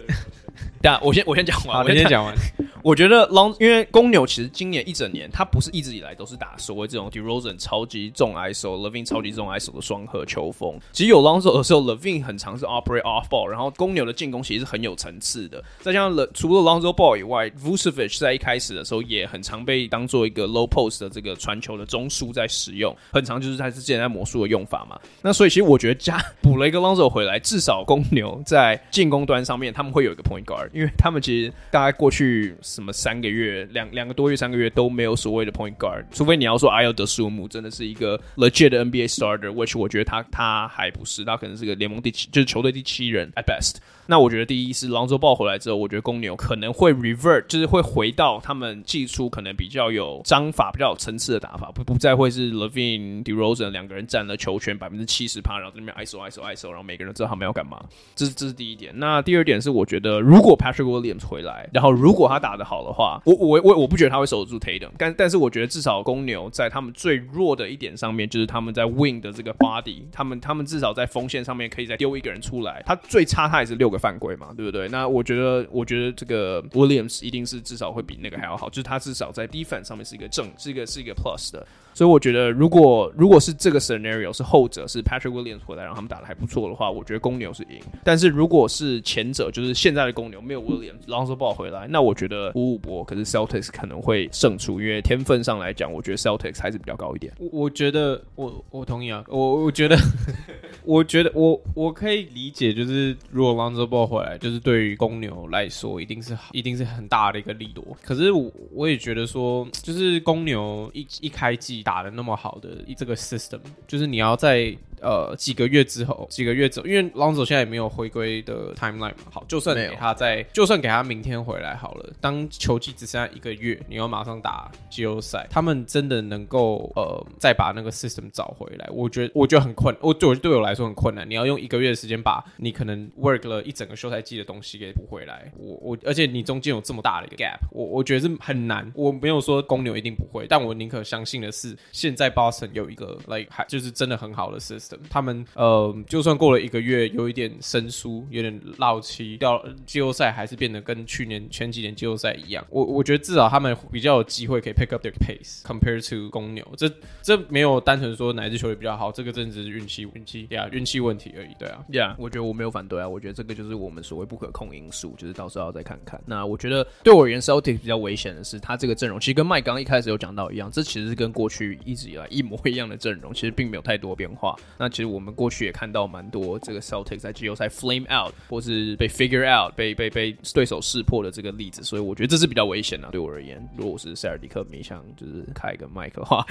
A: 等下我先我先讲完，
C: 我先讲完。
A: 我觉得 Long，因为公牛其实今年一整年，他不是一直以来都是打所谓这种 DeRozan 超级重 ISO、Levin 超级重 ISO 的双核球风。其实有 Lonzo 的时候，Levin 很常是 operate off ball，然后公牛的进攻其实是很有层次的。再加上了除了 Lonzo Ball 以外，Vucevic 在一开始的时候也很常被当做一个 low post 的这个传球的中枢在使用，很常就是他之前在魔术的用法嘛。那所以其实我觉得加补了一个 Lonzo 回来，至少公牛在进攻端上面他们会有一个 point guard，因为他们其实大概过去什么三个月。两两个多月、三个月都没有所谓的 point guard，除非你要说阿尤德苏姆真的是一个 legit 的 NBA starter，which 我觉得他他还不是，他可能是个联盟第七，就是球队第七人 at best。那我觉得第一是 Lonzo Ball 回来之后，我觉得公牛可能会 revert，就是会回到他们技术可能比较有章法、比较有层次的打法，不不再会是 Levine、DeRozan 两个人占了球权百分之七十趴，然后在那边 ISO ISO ISO，然后每个人知道他们要干嘛。这是这是第一点。那第二点是，我觉得如果 Patrick Williams 回来，然后如果他打的好的话，我我我我不觉得他会守得住 Tatum，但但是我觉得至少公牛在他们最弱的一点上面，就是他们在 Win 的这个 body，他们他们至少在锋线上面可以再丢一个人出来。他最差他也是六个犯规嘛，对不对？那我觉得我觉得这个 Williams 一定是至少会比那个还要好，就是他至少在 defense 上面是一个正，是一个是一个 plus 的。所以我觉得，如果如果是这个 scenario 是后者是 Patrick Williams 回来让他们打得还不错的话，我觉得公牛是赢。但是如果是前者，就是现在的公牛没有 Williams，Lonzo Ball 回来，那我觉得五五波，可是 Celtics 可能会胜出，因为天分上来讲，我觉得 Celtics 还是比较高一点。
C: 我我觉得我我同意啊，我我觉得 <laughs> 我觉得我我可以理解，就是如果 Lonzo Ball 回来，就是对于公牛来说，一定是一定是很大的一个利多。可是我我也觉得说，就是公牛一一开季。打的那么好的这个 system，就是你要在呃几个月之后，几个月之后，因为 Lonzo 现在也没有回归的 timeline 嘛。好，就算给他在，就算给他明天回来好了。当球季只剩下一个月，你要马上打季后赛，他们真的能够呃再把那个 system 找回来？我觉得我觉得很困，我对我对我来说很困难。你要用一个月的时间把你可能 work 了一整个休赛季的东西给补回来。我我而且你中间有这么大的一个 gap，我我觉得是很难。我没有说公牛一定不会，但我宁可相信的是。现在 Boston 有一个 like 还就是真的很好的 system，他们呃就算过了一个月有一点生疏，有点落漆，到季后赛还是变得跟去年前几年季后赛一样。我我觉得至少他们比较有机会可以 pick up their pace compared to 公牛。这这没有单纯说哪支球队比较好，这个真的是运气运气呀运气问题而已。对啊
A: ，Yeah，我觉得我没有反对啊，我觉得这个就是我们所谓不可控因素，就是到时候再看看。那我觉得对我而言，Celtics 比较危险的是他这个阵容，其实跟麦刚一开始有讲到一样，这其实是跟过去。一直以来一模一样的阵容，其实并没有太多变化。那其实我们过去也看到蛮多这个 Celtics 在季后赛 flame out 或是被 figure out 被被被对手识破的这个例子，所以我觉得这是比较危险的。对我而言，如果我是塞尔迪克迷，想就是开一个麦克的话，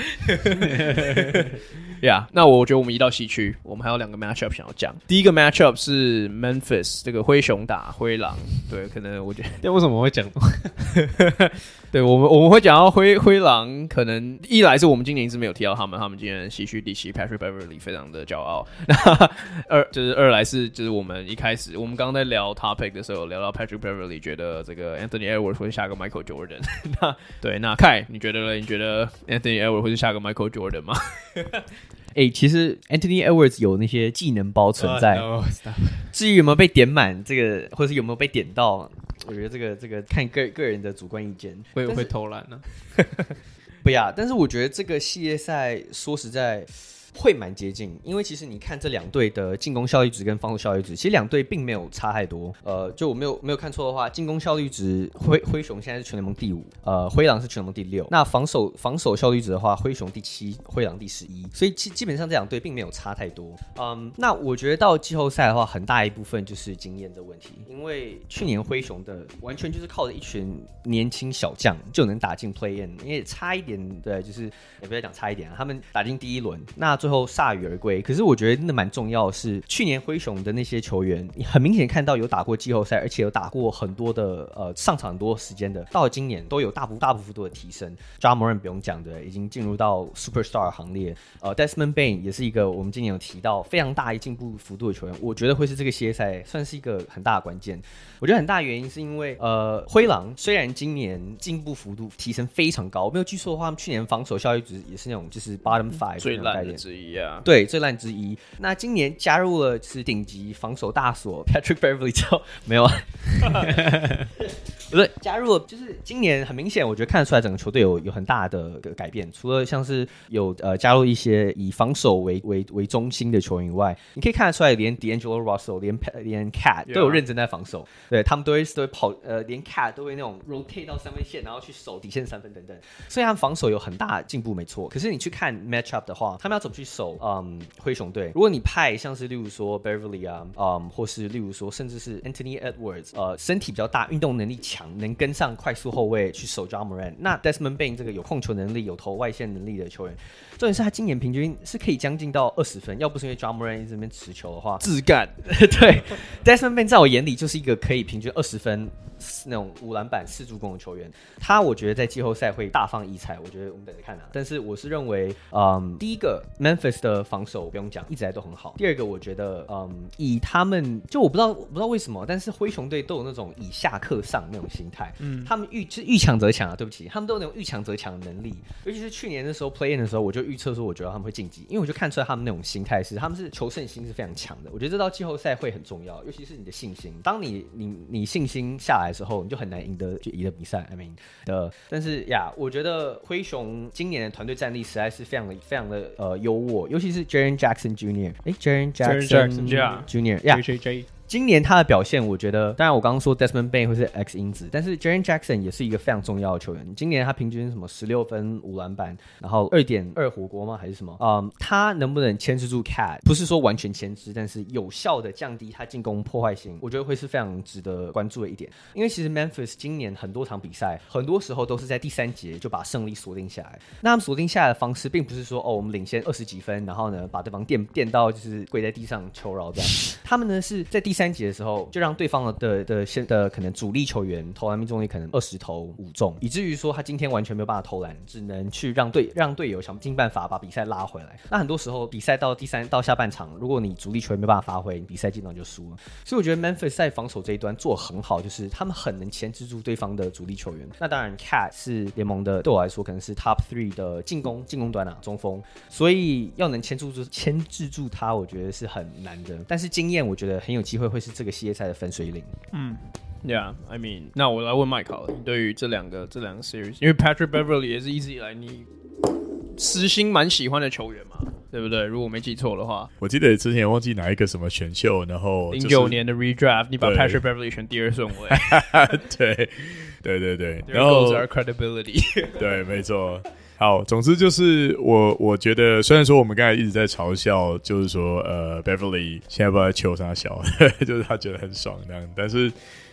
A: 呀，yeah, <laughs> 那我觉得我们移到西区，我们还有两个 matchup 想要讲。第一个 matchup 是 Memphis 这个灰熊打灰狼，对，可能我觉得，
C: 那为什么我会讲？<laughs>
A: 对我们我们会讲到灰灰狼，可能一来是我们今年一直没有提到他们，他们今年西区第七，Patrick Beverly 非常的骄傲。那二就是二来是就是我们一开始我们刚刚在聊 topic 的时候聊到 Patrick Beverly，觉得这个 Anthony Edwards 会下个 Michael Jordan。<laughs> 那对，那 Kai 你觉得呢？你觉得 Anthony Edwards 会是下个 Michael Jordan 吗？
D: 哎、欸，其实 Anthony Edwards 有那些技能包存在，oh, no, 至于有没有被点满，这个或者是有没有被点到？我觉得这个这个看个个人的主观意见，
C: 会不会偷懒呢？<laughs>
D: 不呀，但是我觉得这个系列赛说实在，会蛮接近，因为其实你看这两队的进攻效率值跟防守效率值，其实两队并没有差太多。呃，就我没有没有看错的话，进攻效率值灰灰熊现在是全联盟第五，呃，灰狼是全联盟第六。那防守防守效率值的话，灰熊第七，灰狼第十一。所以基基本上这两队并没有差太多。嗯，那我觉得到季后赛的话，很大一部分就是经验的问题，因为去年灰熊的完全就是靠着一群年轻小将就能打进 Play In，因为差一点，对，就是也不要讲差一点啊，他们打进第一轮，那最后铩羽而归。可是我觉得真的蛮重要的是，去年灰熊的那些球员，你很明显看到有打过季后赛，而且有打过很多的呃上场很多时间的，到了今年都有大幅大幅度的提升。j a m o r a n 不用讲的，已经进入到 Superstar 行列。呃，Desmond ban 也是一个我们今年有提到非常大一进步幅度的球员，我觉得会是这个系列赛算是一个很大的关键。我觉得很大原因是因为呃，灰狼虽然今年进步幅度提升非常高，我没有记错的话，他们去年防守效率值也是那种就是 bottom five
A: 最烂的之一啊，
D: 对，最烂之一。那今年加入了是顶级防守大锁 Patrick Beverley 之后，没有啊。<laughs> 不是加入了，就是今年很明显，我觉得看得出来整个球队有有很大的改变。除了像是有呃加入一些以防守为为为中心的球员以外，你可以看得出来，连 D'Angelo Russell、连连 Cat 都有认真在防守。对他们都会都会跑，呃，连 Cat 都会那种 rotate 到三分线，然后去守底线三分等等。所以他们防守有很大进步，没错。可是你去看 matchup 的话，他们要怎么去守？嗯，灰熊队，如果你派像是例如说 Beverley 啊，嗯，或是例如说甚至是 Anthony Edwards，呃，身体比较大，运动能力强。能跟上快速后卫去守 Ja Morant，那 Desmond Bane 这个有控球能力、有投外线能力的球员，重点是他今年平均是可以将近到二十分，要不是因为 Ja Morant 这边持球的话，
A: 自干。<laughs>
D: 对，Desmond Bane 在我眼里就是一个可以平均二十分。那种五篮板四助攻的球员，他我觉得在季后赛会大放异彩。我觉得我们等着看啊。但是我是认为，嗯，第一个 Memphis 的防守不用讲，一直来都很好。第二个，我觉得，嗯，以他们就我不知道我不知道为什么，但是灰熊队都有那种以下克上那种心态。嗯，他们遇就是遇强则强啊。对不起，他们都有那种遇强则强的能力。尤其是去年的时候 Play In 的时候，我就预测说，我觉得他们会晋级，因为我就看出来他们那种心态是，他们是求胜心是非常强的。我觉得这到季后赛会很重要，尤其是你的信心。当你你你信心下来的时候，你就很难赢。赢得就赢得比赛，I mean 的，但是呀，我觉得灰熊今年的团队战力实在是非常的、非常的呃优渥，尤其是 Jaren Jackson Jr. 哎，Jaren Jackson Jr. 呀，JJ。今年他的表现，我觉得，当然我刚刚说 Desmond Bane 会是 X 因子，但是 Jaren Jackson 也是一个非常重要的球员。今年他平均什么十六分五篮板，然后二点二火锅吗？还是什么？嗯，他能不能牵制住 Cat？不是说完全牵制，但是有效的降低他进攻破坏性，我觉得会是非常值得关注的一点。因为其实 Memphis 今年很多场比赛，很多时候都是在第三节就把胜利锁定下来。那他们锁定下来的方式，并不是说哦，我们领先二十几分，然后呢把对方电电到就是跪在地上求饶这样。他们呢是在第三三节的时候就。让对方的的的现的可能主力球员投篮命中率可能二十投五中，以至于说他今天完全没有办法投篮，只能去让队让队友想尽办法把比赛拉回来。那很多时候比赛到第三到下半场，如果你主力球员没办法发挥，你比赛基本上就输了。所以我觉得 Memphis 在防守这一端做很好，就是他们很能牵制住对方的主力球员。那当然，Cat 是联盟的对我来说可能是 Top Three 的进攻进攻端啊中锋，所以要能牵住住牵制住他，我觉得是很难的。但是经验，我觉得很有机会会是这个系列赛的分水岭。
A: 嗯，Yeah，I mean，那我来问麦考了，你对于这两个这两个 series，因为 Patrick Beverley 也是一直以来你私心蛮喜欢的球员嘛，对不对？如果我没记错的话，
B: 我记得之前忘记哪一个什么选秀，然后
A: 零九年的 Redraft，你把 Patrick Beverley 选第二顺位，<laughs>
B: 对，对对对，然
A: 后 credibility，
B: 对，没错。好，总之就是我我觉得，虽然说我们刚才一直在嘲笑，就是说，呃，Beverly 现在不知道在球啥小，<laughs> 就是他觉得很爽那样，但是。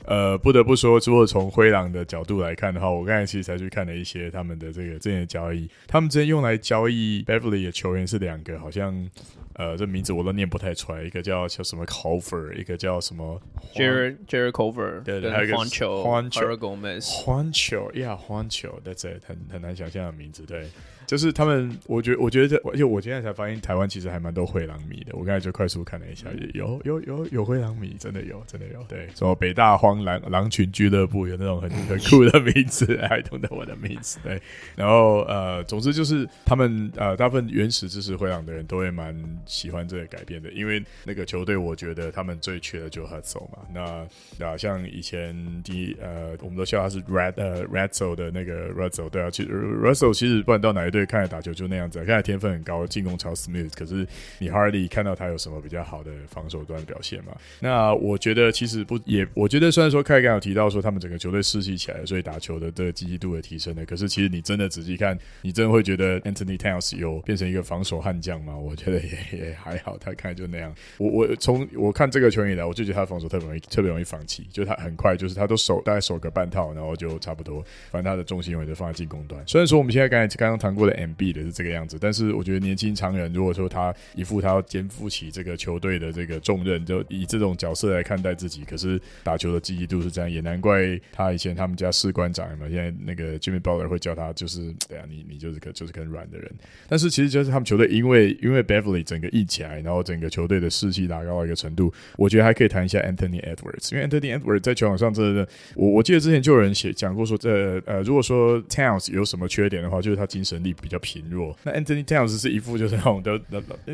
B: 呃，不得不说，如果从灰狼的角度来看的话，我刚才其实才去看了一些他们的这个之前的交易，他们之前用来交易 Beverley 的球员是两个，好像呃，这名字我都念不太出来，一个叫叫什么 Culver，一个叫什么
A: Jarrett Jarrett Culver，
B: 对对，还有一个
A: Juancho
B: Gomez，Juancho，Yeah，Juancho，That's it，很很难想象的名字，对。就是他们，我觉我觉得这，而且我今天才发现，台湾其实还蛮多灰狼迷的。我刚才就快速看了一下，有有有有灰狼迷，真的有，真的有。对，什么北大荒狼狼群俱乐部，有那种很很酷的名字，还懂得我的名字。对，然后呃，总之就是他们呃，大部分原始支持灰狼的人都会蛮喜欢这个改变的，因为那个球队，我觉得他们最缺的就是 Hustle 嘛。那那像以前第一呃，我们都笑他是 Red 呃 Russell 的那个 Russell，对啊，其实 Russell 其实不管到哪一队。队看来打球就那样子，看来天分很高，进攻超 smooth，可是你 Hardly 看到他有什么比较好的防守端的表现吗？那我觉得其实不也，我觉得虽然说凯刚有提到说他们整个球队士气起来了，所以打球的这个积极度也提升了，可是其实你真的仔细看，你真的会觉得 Anthony Towns 有变成一个防守悍将吗？我觉得也也还好，他看就那样。我我从我看这个球员以来，我就觉得他防守特别容易，特别容易放弃，就他很快就是他都守大概守个半套，然后就差不多，反正他的重心永远都放在进攻端。虽然说我们现在刚才刚刚谈过的 MB 的是这个样子，但是我觉得年轻长人如果说他一副他要肩负起这个球队的这个重任，就以这种角色来看待自己，可是打球的积极度是这样，也难怪他以前他们家士官长嘛，现在那个 Jimmy Butler 会叫他就是对啊，你你就是个就是很软的人。但是其实就是他们球队因为因为 Beverly 整个一起来，然后整个球队的士气达到一个程度，我觉得还可以谈一下 Anthony Edwards，因为 Anthony Edwards 在球场上真的，我我记得之前就有人写讲过说，这呃如果说 Towns 有什么缺点的话，就是他精神力比较贫弱。那 Anthony Towns 是一副就是那种都，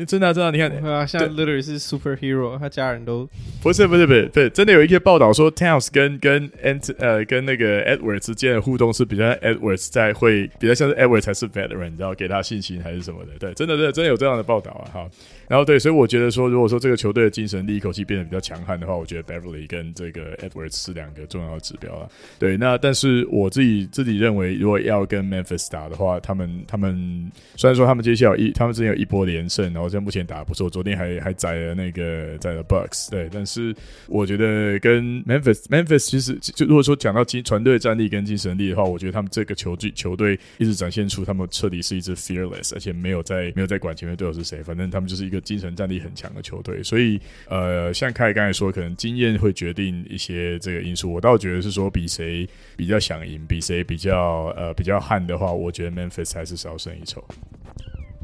B: 真的真的，你看，
C: 对啊，像 Literally 是 superhero，他家人都
B: 不是不是不是不是，真的有一些报道说 Towns 跟跟 Ant 呃跟那个 Edwards 之间的互动是比较 Edwards 在会比较像是 Edwards 才是 veteran，你知道给他信心还是什么的，对，真的真的真的有这样的报道啊，哈。然后对，所以我觉得说，如果说这个球队的精神力一口气变得比较强悍的话，我觉得 Beverly 跟这个 Edwards 是两个重要的指标啊。对，那但是我自己自己认为，如果要跟 Memphis 打的话，他们他们虽然说他们接下来有一他们之前有一波连胜，然后现在目前打得不错，昨天还还宰了那个宰了 Bucks。对，但是我觉得跟 Memphis Memphis 其实就如果说讲到精团队战力跟精神力的话，我觉得他们这个球队球队一直展现出他们彻底是一支 fearless，而且没有在没有在管前面队友是谁，反正他们就是一个。精神战力很强的球队，所以呃，像凯刚才说，可能经验会决定一些这个因素。我倒觉得是说，比谁比较想赢，比谁比较呃比较悍的话，我觉得 Memphis 还是稍胜一筹。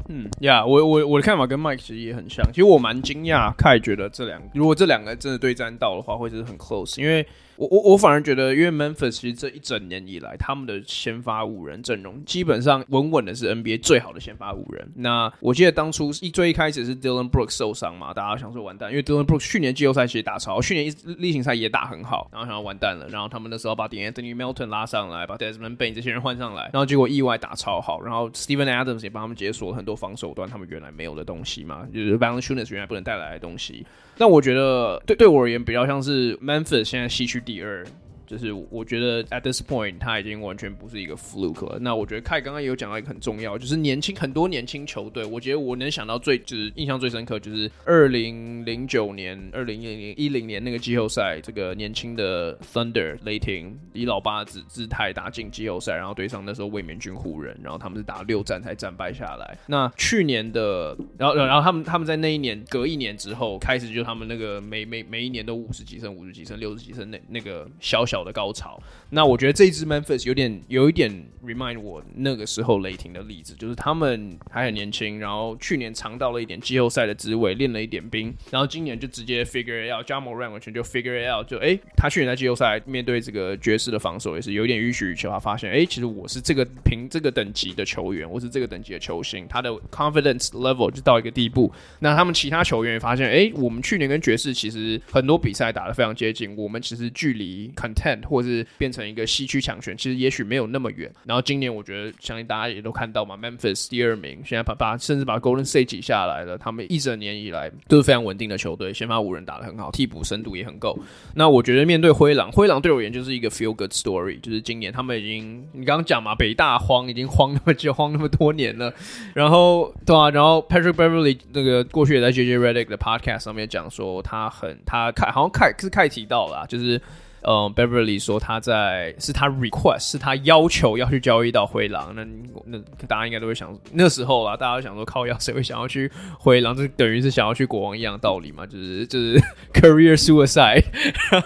A: 嗯呀，yeah, 我我我的看法跟 Mike 其实也很像。其实我蛮惊讶，凯觉得这两如果这两个真的对战到的话，会是很 close，因为。我我我反而觉得，因为 Memphis 其实这一整年以来，他们的先发五人阵容基本上稳稳的是 NBA 最好的先发五人。那我记得当初一最一开始是 Dylan Brooks 受伤嘛，大家想说完蛋，因为 Dylan Brooks 去年季后赛其实打超，去年一例行赛也打很好，然后想要完蛋了，然后他们那时候把 d a n t h o n y Melton 拉上来，把 Desmond Bane 这些人换上来，然后结果意外打超好，然后 Steven Adams 也帮他们解锁了很多防守端他们原来没有的东西嘛，就是 balance，是原来不能带来的东西。但我觉得对对我而言比较像是 Memphis 现在西区第二。就是我觉得 at this point 他已经完全不是一个 fluke 了。那我觉得凯刚刚也有讲到一个很重要，就是年轻很多年轻球队，我觉得我能想到最就是印象最深刻，就是二零零九年、二零一零年那个季后赛，这个年轻的 Thunder 雷霆以老八子姿态打进季后赛，然后对上那时候卫冕军湖人，然后他们是打六战才战败下来。那去年的，然后然后他们他们在那一年隔一年之后开始，就他们那个每每每一年都五十几胜、五十几胜、六十几胜那那个小小。的高潮，那我觉得这一支 Memphis 有点有一点 remind 我那个时候雷霆的例子，就是他们还很年轻，然后去年尝到了一点季后赛的滋味，练了一点兵，然后今年就直接 figure it out，加盟 r a n 完全就 figure it out，就哎、他去年在季后赛面对这个爵士的防守也是有点允许，球，他发现哎、其实我是这个凭这个等级的球员，我是这个等级的球星，他的 confidence level 就到一个地步，那他们其他球员也发现哎、我们去年跟爵士其实很多比赛打得非常接近，我们其实距离 ten 或者是变成一个西区强权，其实也许没有那么远。然后今年我觉得，相信大家也都看到嘛，Memphis 第二名，现在把把甚至把 Golden State 挤下来了。他们一整年以来都是非常稳定的球队，先发五人打得很好，替补深度也很够。那我觉得面对灰狼，灰狼对我而言就是一个 feel good story，就是今年他们已经你刚刚讲嘛，北大荒已经荒那么久，荒那么多年了。然后对啊，然后 Patrick Beverly 那个过去也在 JJ Redick 的 podcast 上面讲说，他很他凯好像凯是凯提到了，就是。嗯，Beverly 说他在是他 request 是他要求要去交易到灰狼，那那大家应该都会想那时候啊，大家都想说靠腰谁会想要去灰狼，这等于是想要去国王一样的道理嘛，就是 <laughs> 就是 career suicide。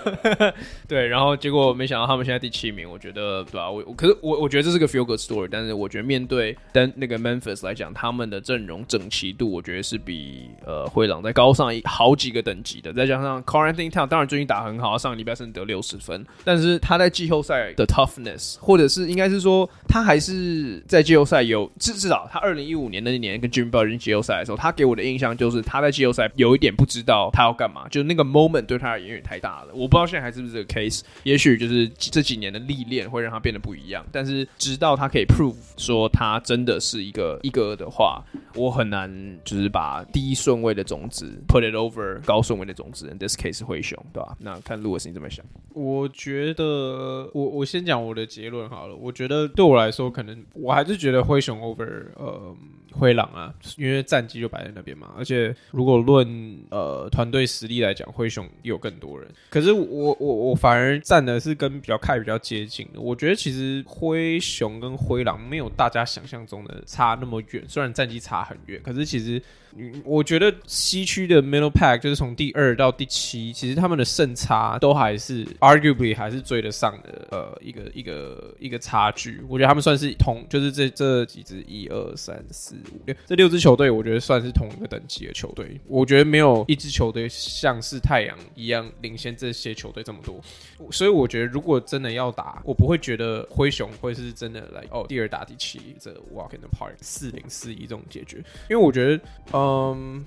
A: <laughs> 对，然后结果没想到他们现在第七名，我觉得对吧、啊？我我可是我我觉得这是个 feel good story，但是我觉得面对但那个 Memphis 来讲，他们的阵容整齐度，我觉得是比呃灰狼再高上一好几个等级的，再加上 Karl-Anthony Towns 当然最近打很好，上个礼拜甚至得六。十分，但是他在季后赛的 toughness，或者是应该是说他还是在季后赛有至至少他二零一五年那一年跟 Jimmy Butler 进季后赛的时候，他给我的印象就是他在季后赛有一点不知道他要干嘛，就是那个 moment 对他而言有点太大了。我不知道现在还是不是这个 case，也许就是这几年的历练会让他变得不一样。但是直到他可以 prove 说他真的是一个一哥的话，我很难就是把第一顺位的种子 put it over 高顺位的种子。In this case 灰熊，对吧？那看 Louis 你怎么想？
C: 我觉得我我先讲我的结论好了。我觉得对我来说，可能我还是觉得灰熊 over 呃。灰狼啊，因为战绩就摆在那边嘛，而且如果论呃团队实力来讲，灰熊有更多人。可是我我我反而站的是跟比较开比较接近的。我觉得其实灰熊跟灰狼没有大家想象中的差那么远，虽然战绩差很远，可是其实。我觉得西区的 Middle Pack 就是从第二到第七，其实他们的胜差都还是 arguably 还是追得上的，呃，一个一个一个差距。我觉得他们算是同，就是这这几支一二三四六这六支球队，我觉得算是同一个等级的球队。我觉得没有一支球队像是太阳一样领先这些球队这么多，所以我觉得如果真的要打，我不会觉得灰熊会是真的来哦，第二打第七这 walk in the park 四零四一这种解决，因为我觉得。嗯，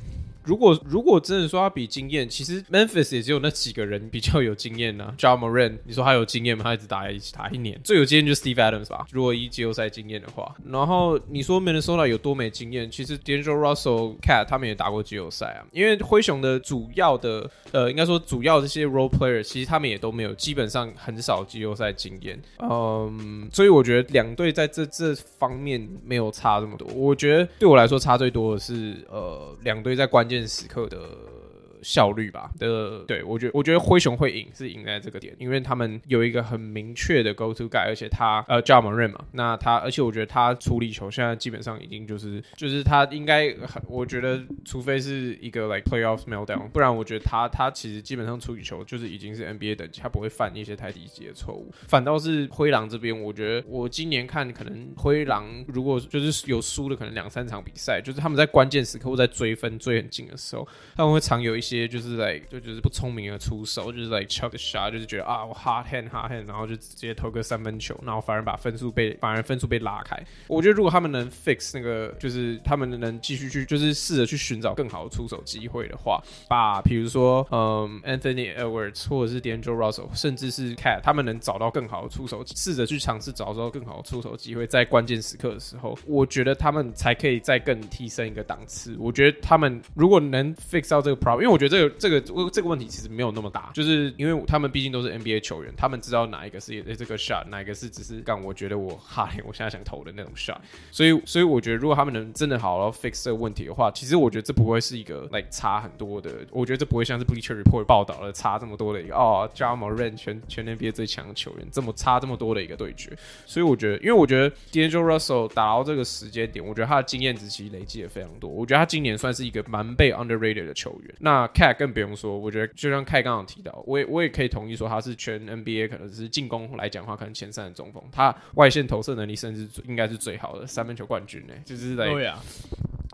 C: 如果如果真的说他比经验，其实 Memphis 也只有那几个人比较有经验呢、啊。j a m o r a n 你说他有经验吗？他一直打一起打一年，最有经验就是 Steve Adams 吧。如果以季后赛经验的话，然后你说 Minnesota 有多没经验？其实 d a n g e l Russell、Cat 他们也打过季后赛啊。因为灰熊的主要的呃，应该说主要这些 role player，其实他们也都没有，基本上很少季后赛经验。嗯，所以我觉得两队在这这方面没有差这么多。我觉得对我来说差最多的是。呃，两队在关键时刻的。效率吧的，对，我觉得我觉得灰熊会赢是赢在这个点，因为他们有一个很明确的 go to guy，而且他呃 Ja Morant 嘛，那他而且我觉得他处理球现在基本上已经就是就是他应该我觉得除非是一个 like playoff meltdown，不然我觉得他他其实基本上处理球就是已经是 NBA 等级，他不会犯一些太低级的错误。反倒是灰狼这边，我觉得我今年看可能灰狼如果就是有输的可能两三场比赛，就是他们在关键时刻或在追分追很近的时候，他们会常有一些。些就是来就就是不聪明的出手，就是来 chuck shot，就是觉得啊我 hot hand hot hand，然后就直接投个三分球，然后反而把分数被反而分数被拉开。我觉得如果他们能 fix 那个，就是他们能继续去就是试着去寻找更好的出手机会的话，把比如说嗯 Anthony Edwards 或者是 D'Angelo Russell，甚至是 Cat，他们能找到更好的出手，试着去尝试找到更好的出手机会，在关键时刻的时候，我觉得他们才可以再更提升一个档次。我觉得他们如果能 fix 到这个 problem，因为我。觉得这个这个这个问题其实没有那么大，就是因为他们毕竟都是 NBA 球员，他们知道哪一个是这个 shot，哪一个是只是干我觉得我哈，我现在想投的那种 shot。所以所以我觉得如果他们能真的好好 fix 这个问题的话，其实我觉得这不会是一个 like 差很多的。我觉得这不会像是 Bleacher Report 报道的差这么多的一个哦，Ja Morant 全全 NBA 最强的球员，这么差这么多的一个对决。所以我觉得，因为我觉得 D'Angelo Russell 打到这个时间点，我觉得他的经验值其实累积也非常多。我觉得他今年算是一个蛮被 underrated 的球员。那 Cat 更不用说，我觉得就像凯刚刚提到，我也我也可以同意说他是全 NBA 可能是进攻来讲的话，可能前三的中锋，他外线投射能力甚至应该是最好的三分球冠军呢，就是在。对啊。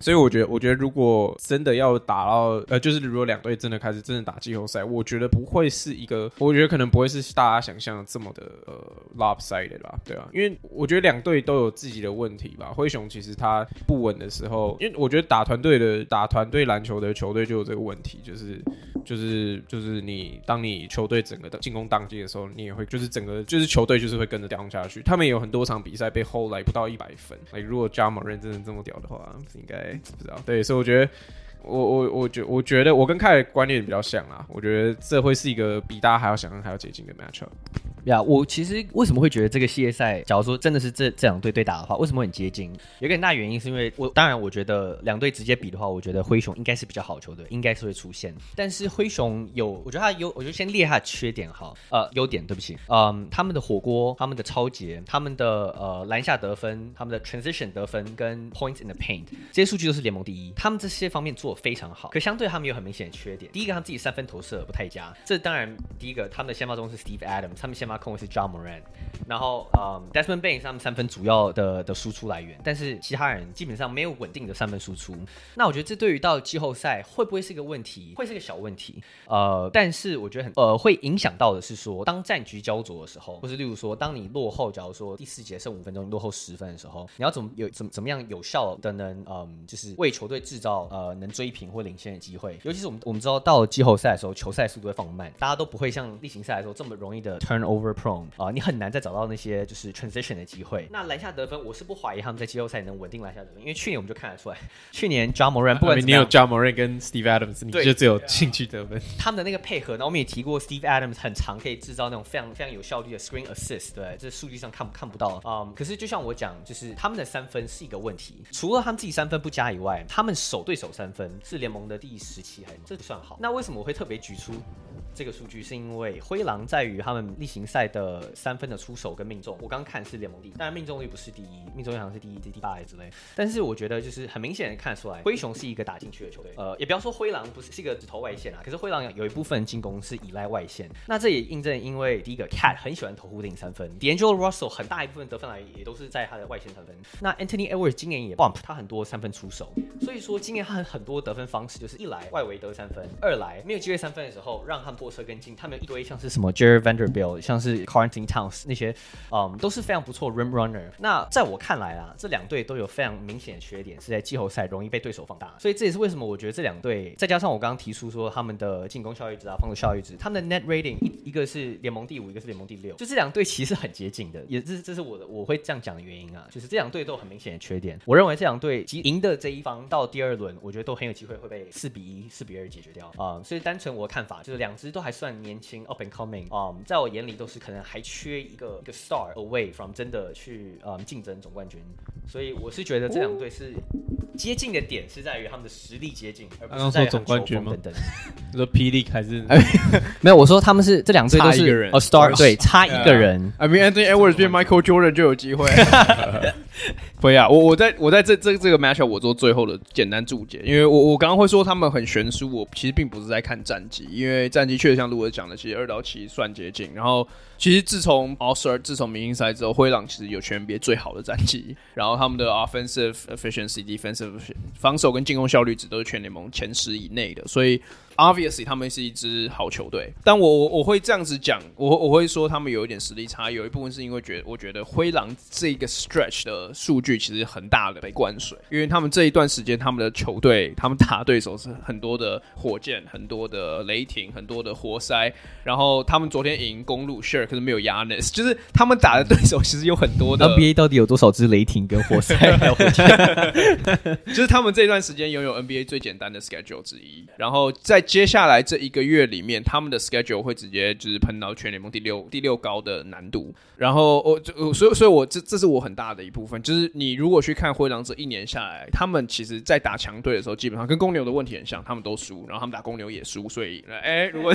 C: 所以我觉得，我觉得如果真的要打到，呃，就是如果两队真的开始真的打季后赛，我觉得不会是一个，我觉得可能不会是大家想象的这么的呃 lopsided 吧，对啊，因为我觉得两队都有自己的问题吧。灰熊其实他不稳的时候，因为我觉得打团队的打团队篮球的球队就有这个问题，就是就是就是你当你球队整个的进攻当机的时候，你也会就是整个就是球队就是会跟着掉下去。他们也有很多场比赛被后来不到一百分，哎，如果 Ja Morant 真的这么屌的话，应该。不知道，对，所以我觉得，我我我觉我觉得我跟凯的观念比较像啊，我觉得这会是一个比大家还要想象还要接近的 matchup。
D: 呀我其实为什么会觉得这个系列赛，假如说真的是这这两队对打的话，为什么很接近？有一个很大原因是因为我当然我觉得两队直接比的话，我觉得灰熊应该是比较好球队，应该是会出现。但是灰熊有，我觉得他优，我就先列他的缺点哈，呃，优点对不起，嗯，他们的火锅，他们的抄截，他们的呃篮下得分，他们的 transition 得分跟 points in the paint 这些数据都是联盟第一，他们这些方面做非常好。可相对他们有很明显的缺点，第一个他们自己三分投射不太佳，这当然第一个他们的先发中是 Steve Adams，他们先发。控卫是 Ja Morant，然后嗯、um,，Desmond Bane 是他们三分主要的的输出来源，但是其他人基本上没有稳定的三分输出。那我觉得这对于到季后赛会不会是一个问题？会是个小问题。呃，但是我觉得很呃会影响到的是说，当战局焦灼的时候，或是例如说，当你落后，假如说第四节剩五分钟，落后十分的时候，你要怎么有怎么怎么样有效的能嗯，就是为球队制造呃能追平或领先的机会。尤其是我们我们知道到了季后赛的时候，球赛速度会放慢，大家都不会像例行赛的时候这么容易的 turnover prone 啊、呃，你很难再找到那些就是 transition 的机会。那篮下得分，我是不怀疑他们在季后赛能稳定篮下得分，因为去年我们就看得出来，去年 Ja Morant 不
C: 你有 Ja Morant 跟 Steve Adams，你就只有兴趣得分。
D: 他们的那个配合，那我们也提过 Steve Adams 很常可以制造那种非常非常有效率的 screen assist，对，这数据上看看不到啊、嗯。可是就像我讲，就是他们的三分是一个问题，除了他们自己三分不加以外，他们守对手三分是联盟的第十七，还这不算好。那为什么我会特别举出？这个数据是因为灰狼在于他们例行赛的三分的出手跟命中，我刚看是联盟第一，当然命中率不是第一，命中率好像是第一、第八之类。但是我觉得就是很明显的看出来，灰熊是一个打进去的球队。呃，也不要说灰狼不是是一个只投外线啊，可是灰狼有一部分进攻是依赖外线。那这也印证，因为第一个 Cat 很喜欢投固定三分，D'Angelo Russell 很大一部分得分来也都是在他的外线三分。那 Anthony Edwards 今年也 bump 他很多三分出手，所以说今年他很很多得分方式就是一来外围得三分，二来没有机会三分的时候让他们过车跟进，他们。一堆像是什么 Jared Vanderbilt，像是 Karl-Anthony Towns 那些，嗯，都是非常不错 rim runner。那在我看来啊，这两队都有非常明显的缺点，是在季后赛容易被对手放大。所以这也是为什么我觉得这两队，再加上我刚刚提出说他们的进攻效率值啊、防守效率值，他们的 net rating 一一个是联盟第五，一个是联盟第六，就这两队其实很接近的，也是这是我的我会这样讲的原因啊，就是这两队都有很明显的缺点。我认为这两队即赢的这一方到第二轮，我觉得都很有机会会被四比一、四比二解决掉啊、所以单纯我的看法就是两支都还算年轻。Up and coming，嗯，在我眼里都是可能还缺一个一个 star away from 真的去嗯竞争总冠军，所以我是觉得这两队是接近的点是在于他们的实力接近，而不是在于总冠军等等。<laughs>
C: 你说霹雳还是 <laughs>
D: 没有？我说他们是这两队都是 a star，对，差一个人。
A: I mean Anthony Edwards 变 Michael Jordan 就有机会。<laughs> 不要，我我在我在这这这个 matchup 我做最后的简单注解，因为我我刚刚会说他们很悬殊，我其实并不是在看战绩，因为战绩确实像路德讲的，其实二到七算接近。然后其实自从 All Star 自从明星赛之后，灰狼其实有全 NBA 最好的战绩，然后他们的 offensive efficiency、defensive 防守跟进攻效率值都是全联盟前十以内的，所以。Obviously，他们是一支好球队，但我我我会这样子讲，我我会说他们有一点实力差，有一部分是因为觉得我觉得灰狼这个 stretch 的数据其实很大的被灌水，因为他们这一段时间他们的球队，他们打对手是很多的火箭，很多的雷霆，很多的活塞，然后他们昨天赢公路，Sure，可是没有 Giannis，就是他们打的 <laughs> 对手其实有很多的。
D: NBA 到底有多少支雷霆跟活塞？
A: 就是他们这一段时间拥有 NBA 最简单的 schedule 之一，然后在。接下来这一个月里面，他们的 schedule 会直接就是喷到全联盟第六第六高的难度。然后我就所以所以我这这是我很大的一部分，就是你如果去看灰狼这一年下来，他们其实在打强队的时候，基本上跟公牛的问题很像，他们都输，然后他们打公牛也输，所以哎，<laughs> 如果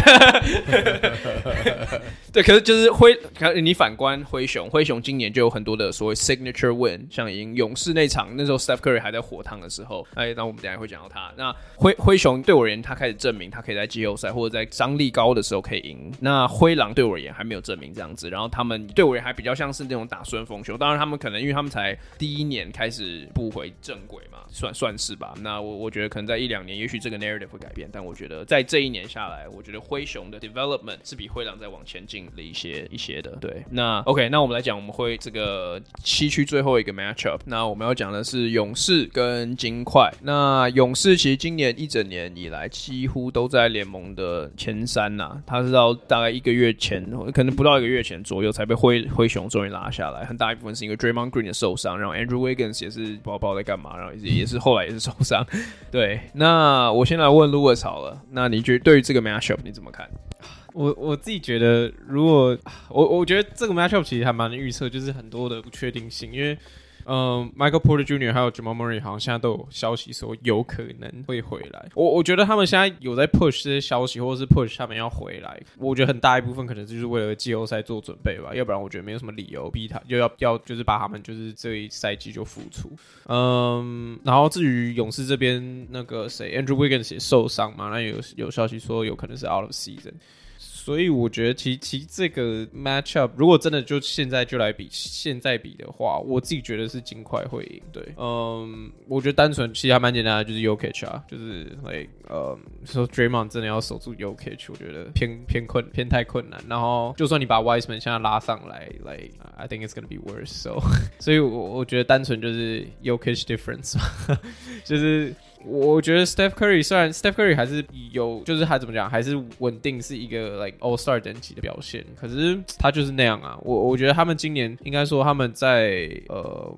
A: <laughs> 对，可是就是灰，你反观灰熊，灰熊今年就有很多的所谓 signature win，像赢勇士那场，那时候 Steph Curry 还在火烫的时候，哎，那我们等下会讲到他。那灰灰熊对我而言，他开始证明。他可以在季后赛或者在张力高的时候可以赢。那灰狼对我而言还没有证明这样子，然后他们对我而言还比较像是那种打顺风球。当然，他们可能因为他们才第一年开始步回正轨嘛，算算是吧。那我我觉得可能在一两年，也许这个 narrative 会改变。但我觉得在这一年下来，我觉得灰熊的 development 是比灰狼在往前进了一些一些的。对，那 OK，那我们来讲，我们会这个西区最后一个 matchup。那我们要讲的是勇士跟金块。那勇士其实今年一整年以来几乎都。都在联盟的前三呐、啊，他是到大概一个月前，可能不到一个月前左右才被灰灰熊终于拉下来。很大一部分是因为 Draymond Green 的受伤，然后 Andrew Wiggins 也是不知道不知道在干嘛，然后也是 <laughs> 也是后来也是受伤。对，那我先来问 Louis 好了，那你觉得对于这个 matchup 你怎么看？
C: 我我自己觉得，如果我我觉得这个 matchup 其实还蛮能预测，就是很多的不确定性，因为。嗯，Michael Porter Jr. 还有 Jamal Murray 好像现在都有消息说有可能会回来。我我觉得他们现在有在 push 这些消息，或者是 push 他们要回来。我觉得很大一部分可能就是为了季后赛做准备吧，要不然我觉得没有什么理由逼他就要要就是把他们就是这一赛季就复出。嗯，然后至于勇士这边那个谁 Andrew Wiggins 也受伤嘛，那有有消息说有可能是 out of season。所以我觉得其其实这个 matchup 如果真的就现在就来比现在比的话，我自己觉得是金块会赢。对，嗯，我觉得单纯其实还蛮简单的，就是 Jokic 啊，就是 like 呃，说 Draymond 真的要守住 Jokic，我觉得偏偏困偏太困难。然后就算你把 Wiseman 现在拉上来，like I think it's gonna be worse。So，<laughs> 所以我我觉得单纯就是 Jokic difference，<laughs> 就是。我觉得 Steph Curry 虽然 Steph Curry 还是有，就是还怎么讲，还是稳定是一个 like All Star 等级的表现，可是他就是那样啊。我我觉得他们今年应该说他们在呃。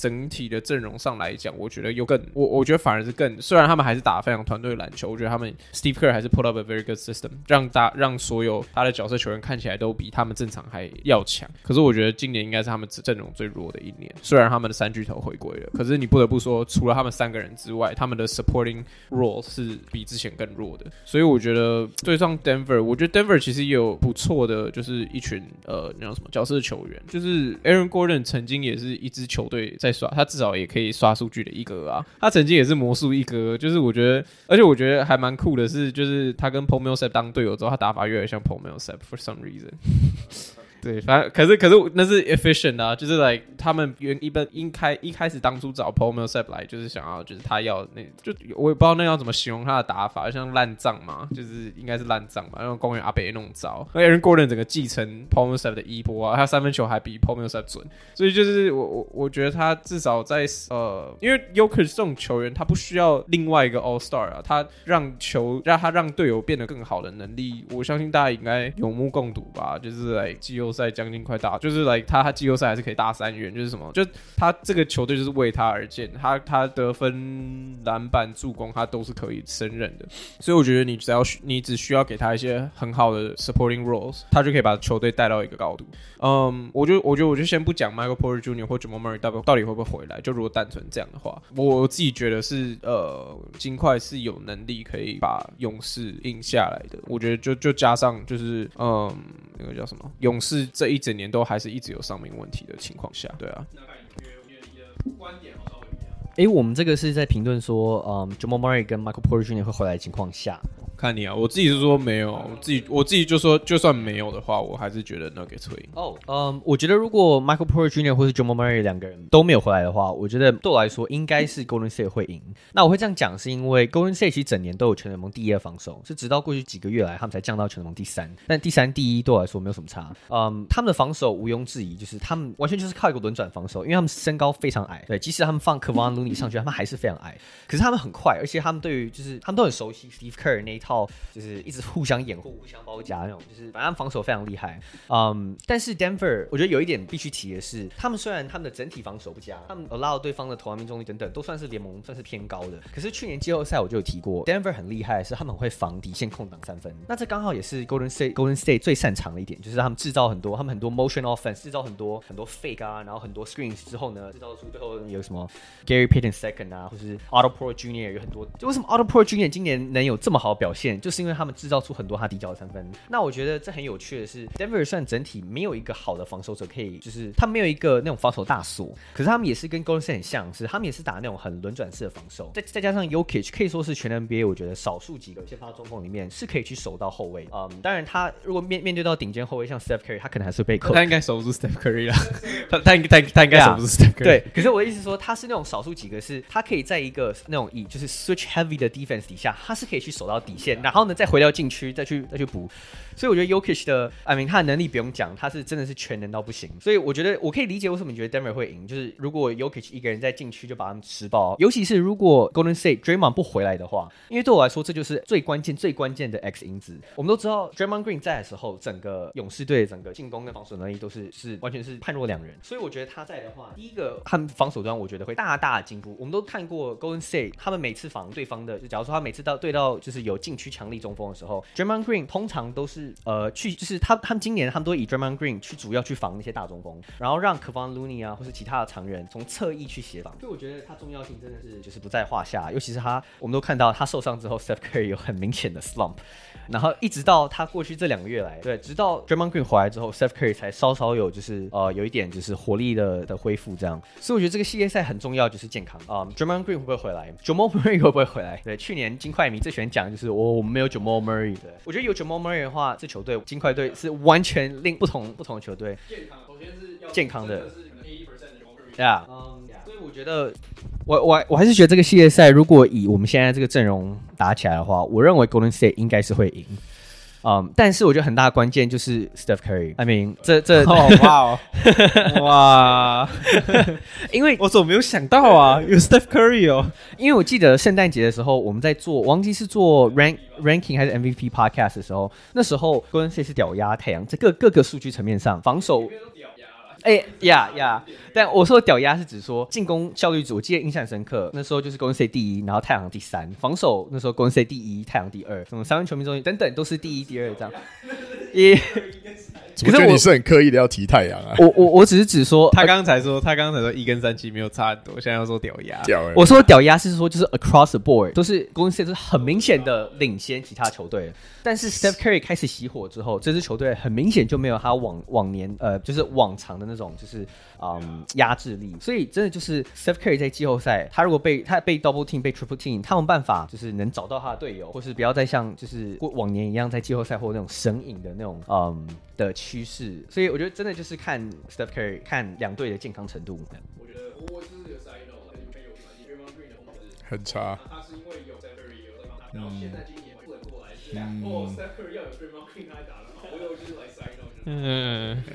C: 整体的阵容上来讲，我觉得又更我我觉得反而是更，虽然他们还是打非常团队篮球，我觉得他们 Steve Kerr 还是 put up a very good system，让大让所有他的角色球员看起来都比他们正常还要强。可是我觉得今年应该是他们阵容最弱的一年，虽然他们的三巨头回归了，可是你不得不说，除了他们三个人之外，他们的 supporting role 是比之前更弱的。所以我觉得对上 Denver，我觉得 Denver 其实也有不错的，就是一群呃那叫什么角色球员，就是 Aaron Gordon 曾经也是一支球队在。他至少也可以刷数据的一哥啊，他曾经也是魔术一哥，就是我觉得，而且我觉得还蛮酷的是，就是他跟 p o m e l s e p 当队友之后，他打法越来越像 p o m e l s e p for some reason。对，反正可是可是那是 efficient 啊，就是 like 他们原一般应开一开始当初找 Paul Millsap 来，就是想要就是他要那就我也不知道那要怎么形容他的打法，像烂账嘛，就是应该是烂账吧，让公园阿北弄糟。<laughs> 那 Aaron Gordon 整个继承 Paul Millsap 的衣钵啊，他三分球还比 Paul Millsap 准，所以就是我我我觉得他至少在呃，因为 Yoker 这种球员他不需要另外一个 All Star 啊，他让球让他让队友变得更好的能力，我相信大家应该有目共睹吧，就是来季后赛将近快打，就是来、他他季后赛还是可以大三元，就是什么，就他这个球队就是为他而建，他他得分、篮板、助攻，他都是可以胜任的。所以我觉得你只要你只需要给他一些很好的 supporting roles，他就可以把球队带到一个高度。嗯，我就我觉得我就先不讲 Michael Porter Jr. 或 Jamal Murray 到到底会不会回来，就如果单纯这样的话，我自己觉得是呃，金块是有能力可以把勇士赢下来的。我觉得就就加上就是嗯。那个叫什么？勇士这一整年都还是一直有伤病问题的情况下，对啊。那看你觉，我觉得你的观点好稍微不一样。诶，我们这个是在评论说，嗯，Jamal Murray 跟 Michael Porter Jr. 会回来的情况下。看你啊，我自己是说没有，我自己我自己就说，就算没有的话，我还是觉得 Nuggets 会赢。哦，嗯，我觉得如果 Michael Porter Jr. 或是 Jamal Murray 两个人都没有回来的话，我觉得对我来说应该是 Golden State 会赢。那我会这样讲，是因为 Golden State 其实整年都有全联盟第一的防守，是直到过去几个月来他们才降到全联盟第三。但第三、第一对我来说没有什么差。嗯，他们的防守毋庸置疑，就是他们完全就是靠一个轮转防守，因为他们身高非常矮。对，即使他们放 Kevan Looney 上去，他们还是非常矮。可是他们很快，而且他们对于就是他们都很熟悉 Steve Kerr 那一套，就是。一直互相掩护、互相包夹那种，就是反正防守非常厉害。嗯，但是 Denver 我觉得有一点必须提的是，他们虽然他们的整体防守不佳，他们 allow 对方的投篮命中率等等都算是联盟算是偏高的。可是去年季后赛我就有提过，Denver 很厉害，是他们会防底线空档三分。那这刚好也是 Golden State Golden State 最擅长的一点，就是他们制造很多，他们很多 motion offense，制造很多很多 fake 啊，然后很多 screens 之后呢，制造出最后有什么 Gary Payton second 啊，或是 Otto Porter Jr. 有很多。就为什么 Otto Porter Jr. 今年能有这么好表现，就是因为他们。制造出很多他底角的三分，那我觉得这很有趣的是，Denver 算整体没有一个好的防守者，可以就是他没有一个那种防守大锁，可是他们也是跟 Golden State 很像，是他们也是打那种很轮转式的防守，再再加上 Yokic，可以说是全 NBA 我觉得少数几个先发中锋里面是可以去守到后卫，嗯，当然他如果面面对到顶尖后卫像 Steph Curry，他可能还是被扣，他应该守不住 Steph Curry 了，他他应该他他应该守不住 Steph Curry，
D: 对，可是我的意思是说他是那种少数几个是他可以在一个那种以就是 switch heavy 的 defense 底下，他是可以去守到底线，然后呢再回到禁区再去。再去补，所以我觉得 Yokish 的，I mean 他的能力不用讲，他是真的是全能到不行。所以我觉得我可以理解为什么你觉得 Denver 会赢，就是如果 Jokic 一个人在禁区就把他们吃爆，尤其是如果 Golden State Draymond 不回来的话，因为对我来说这就是最关键、最关键的 X 因子。我们都知道 Draymond Green 在的时候，整个勇士队整个进攻跟防守能力都是是完全是判若两人。所以我觉得他在的话，第一个他们防守端我觉得会大大的进步。我们都看过 Golden State 他们每次防对方的，就假如说他每次到对到就是有禁区强力中锋的时候，Draymond Green 通常都是呃去，就是他他们今年他们都以 Draymond Green 去主要去防那些大中锋，然后让 Kevon Looney 啊或是其他的常人从侧翼去协防。所以我觉得他重要性真的是就是不在话下，尤其是他我们都看到他受伤之后，Steph Curry 有很明显的 slump。然后一直到他过去这两个月来，对，直到 Draymond Green 回来之后，Steph Curry 才稍稍有就是呃有一点就是活力的的恢复这样。所以我觉得这个系列赛很重要，就是健康啊。Um, Draymond Green 会不会回来？Jamal Murray 会不会回来？对，去年金块迷最喜欢讲就是我我我们没有 Jamal Murray 对，我觉得有 Jamal Murray 的话，这球队金块队是完全另不同不同的球队。
A: 健康，首先是要
D: 健康的。
A: 对啊，
D: 所以我觉得我我我还是觉得这个系列赛，如果以我们现在这个阵容打起来的话，我认为 Golden State 应该是会赢。嗯，um, 但是我觉得很大的关键就是 Steph Curry。I mean，这这 <laughs>
C: 哇哦 <laughs> 哇，因为我怎么没有想到啊？有 Steph Curry 哦，
D: 因为我记得圣诞节的时候我们在做，忘记是做 rank ranking 还是 MVP podcast 的时候，那时候 Golden State 是屌压太阳，这各各个数据层面上防守。哎呀呀！但我说的屌压是指说进攻效率组，我记得印象深刻。那时候就是公 C 第一，然后太阳第三。防守那时候公 C 第一，太阳第二。什么三分球命中率等等都是第一、第二这样。一，
B: 可是你是很刻意的要提太阳啊？
D: 我我我只是只说，
C: 他刚才说他刚才说一跟三七没有差很多，现在要说屌压。
D: 我说屌压是说就是 across the board 都是 Golden State 是很明显的领先其他球队。但是 Steph Curry 开始熄火之后，这支球队很明显就没有他往往年呃就是往常的那种就是嗯压制力，所以真的就是 Steph Curry 在季后赛，他如果被他被 double team 被 triple team，他们办法就是能找到他的队友，或是不要再像就是过往年一样在季后赛或那种神隐的那种嗯的趋势，所以我觉得真的就是看 Steph Curry 看两队的健康程度。我觉得我是有赛道很有有关系，
B: 很差。
A: 他是因为有 Steph Curry 有在帮他，然后现在今年会过来是哦 Steph Curry 要有 Draymond Green 来打了，我有就是来赛道。嗯。<laughs>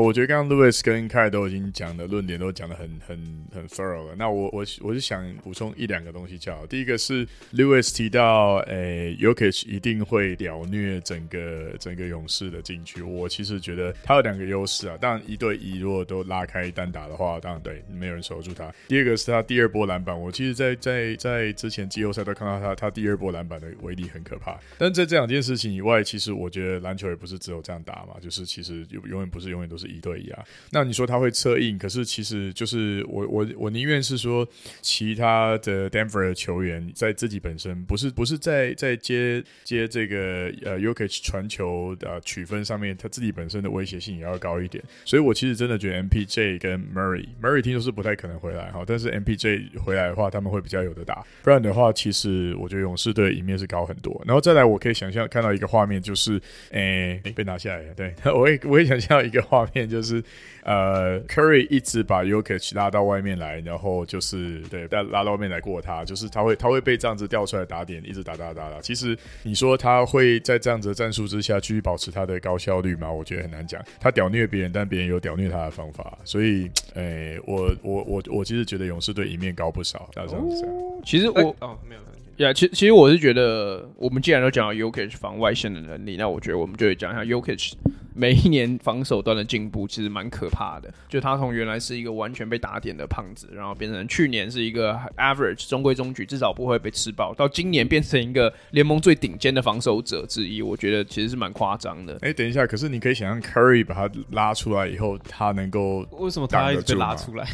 B: 我觉得刚刚 Louis 跟 Kai 都已经讲的论点都讲的很很很 thorough 了。那我我我是想补充一两个东西，叫第一个是 Louis 提到，诶，Yokic 一定会屌虐整个整个勇士的禁区。我其实觉得他有两个优势啊，当然一对一如果都拉开单打的话，当然对，没有人守住他。第二个是他第二波篮板，我其实在在在之前季后赛都看到他他第二波篮板的威力很可怕。但在这两件事情以外，其实我觉得篮球也不是只有这样打嘛，就是其实永永远不是永远都是一对一啊，那你说他会策应，可是其实就是我我我宁愿是说其他的 Denver 的球员在自己本身不是不是在在接接这个呃 u k i c 传球的取分上面，他自己本身的威胁性也要高一点。所以我其实真的觉得 MPJ 跟 Murray Murray 听说是不太可能回来哈，但是 MPJ 回来的话，他们会比较有的打。不然的话，其实我觉得勇士队赢面是高很多。然后再来，我可以想象看到一个画面，就是诶、被拿下来了。对，<laughs> 我也我也想象到一个画面，就是。呃，Curry 一直把 y o k i c 拉到外面来，然后就是对，拉拉到外面来过他，就是他会他会被这样子调出来打点，一直打打打打。其实你说他会在这样子的战术之下继续保持他的高效率吗？我觉得很难讲。他屌虐别人，但别人有屌虐他的方法，所以，哎、欸，我我我我其实觉得勇士队赢面高不少。这样子，
A: 哦、其实我、欸、哦没有。呀，其其实我是觉得，我们既然都讲到 Jokic 防外线的能力，那我觉得我们就得讲一下 Jokic 每一年防守端的进步，其实蛮可怕的。就他从原来是一个完全被打点的胖子，然后变成去年是一个 average 中规中矩，至少不会被吃爆，到今年变成一个联盟最顶尖的防守者之一，我觉得其实是蛮夸张的。
B: 哎，等一下，可是你可以想象 Curry 把他拉出来以后，他能够
C: 为什么他一直被拉出来？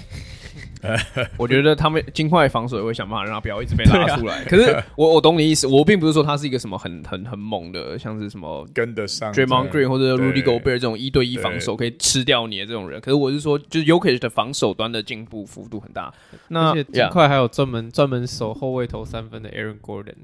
C: <laughs>
A: 我觉得他们金块防守也会想办法让他不要一直被拉出来。啊、可是 <laughs> 我我懂你意思，我并不是说他是一个什么很很很猛的，像是什么
B: 跟得上
A: Draymond Green 或者 Rudy Gobert 这种一对一防守可以吃掉你的这种人。可是我是说，就是 Jokic 的防守端的进步幅度很大。那
C: 而且金块还有专门专门守后卫投三分的 Aaron Gordon，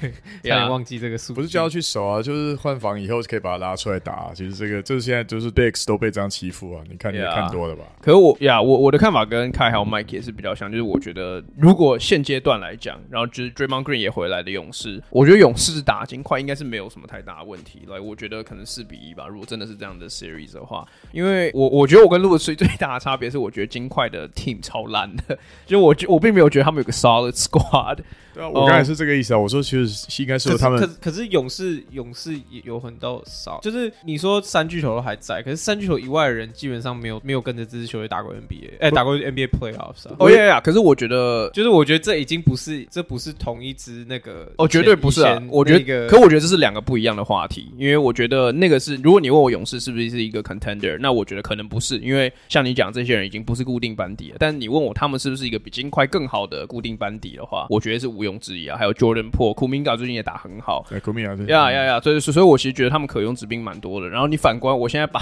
C: <laughs> 差点忘记这个数。
B: 不是叫他去守啊，就是换防以后可以把他拉出来打。其实这个就是现在就是 Bigs 都被这样欺负啊，你看你也看多了吧？
A: 可是我呀，我我的看法跟 Kai 还有 Mike 也是比较像，就是我觉得如果现阶段来讲，然后就是 Draymond Green 也回来的勇士，我觉得勇士打金块应该是没有什么太大的问题。来，我觉得可能四比一吧。如果真的是这样的 series 的话，因为我我觉得我跟路易斯最大的差别是，我觉得金块的 team 超烂的，<laughs> 就我我并没有觉得他们有个 solid squad。
B: 对啊，我刚才是这个意思啊。我说其实应该是他们，
C: 可是可是勇士勇士也有很多少，就是你说三巨头都还在，可是三巨头以外的人基本上没有没有跟着这支球队打过 NBA，哎，打过 NBA playoffs。
A: 哦呀呀！可是我觉得，
C: 就是我觉得这已经不是，这不是同一支那个，
A: 哦，绝对不是啊。我觉得，可我觉得这是两个不一样的话题，因为我觉得那个是，如果你问我勇士是不是是一个 contender，那我觉得可能不是，因为像你讲这些人已经不是固定班底了。但你问我他们是不是一个比金块更好的固定班底的话，我觉得是毋庸置疑啊。还有 Jordan Po、Kuminga 最近也打很好。
B: 对，Kuminga 对。
A: 呀呀呀！所以，所以，我其实觉得他们可用之兵蛮多的。然后你反观，我现在把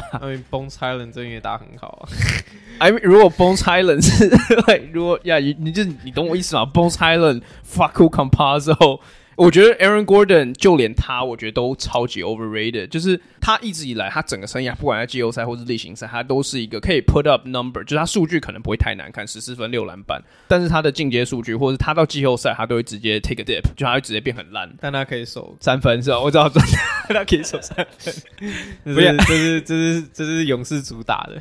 C: Bones Hyland 最近也打很好啊。
A: I <laughs> mean, 如果 Bones Hyland 是，如果呀，你你就你懂我意思吗？Bones Hyland、Facu Campazzo 我觉得 Aaron Gordon 就连他，我觉得都超级 overrated。就是他一直以来，他整个生涯，不管在季后赛或是例行赛，他都是一个可以 put up number，就是他数据可能不会太难看，十四分六篮板，但是他的进阶数据，或者他到季后赛，他都会直接 take a dip，就他会直接变很烂。
C: 但他可以守
A: 三分是吧？我知道，他可以守三分。<laughs>
C: 不要，<laughs> 这是这是这是勇士主打的。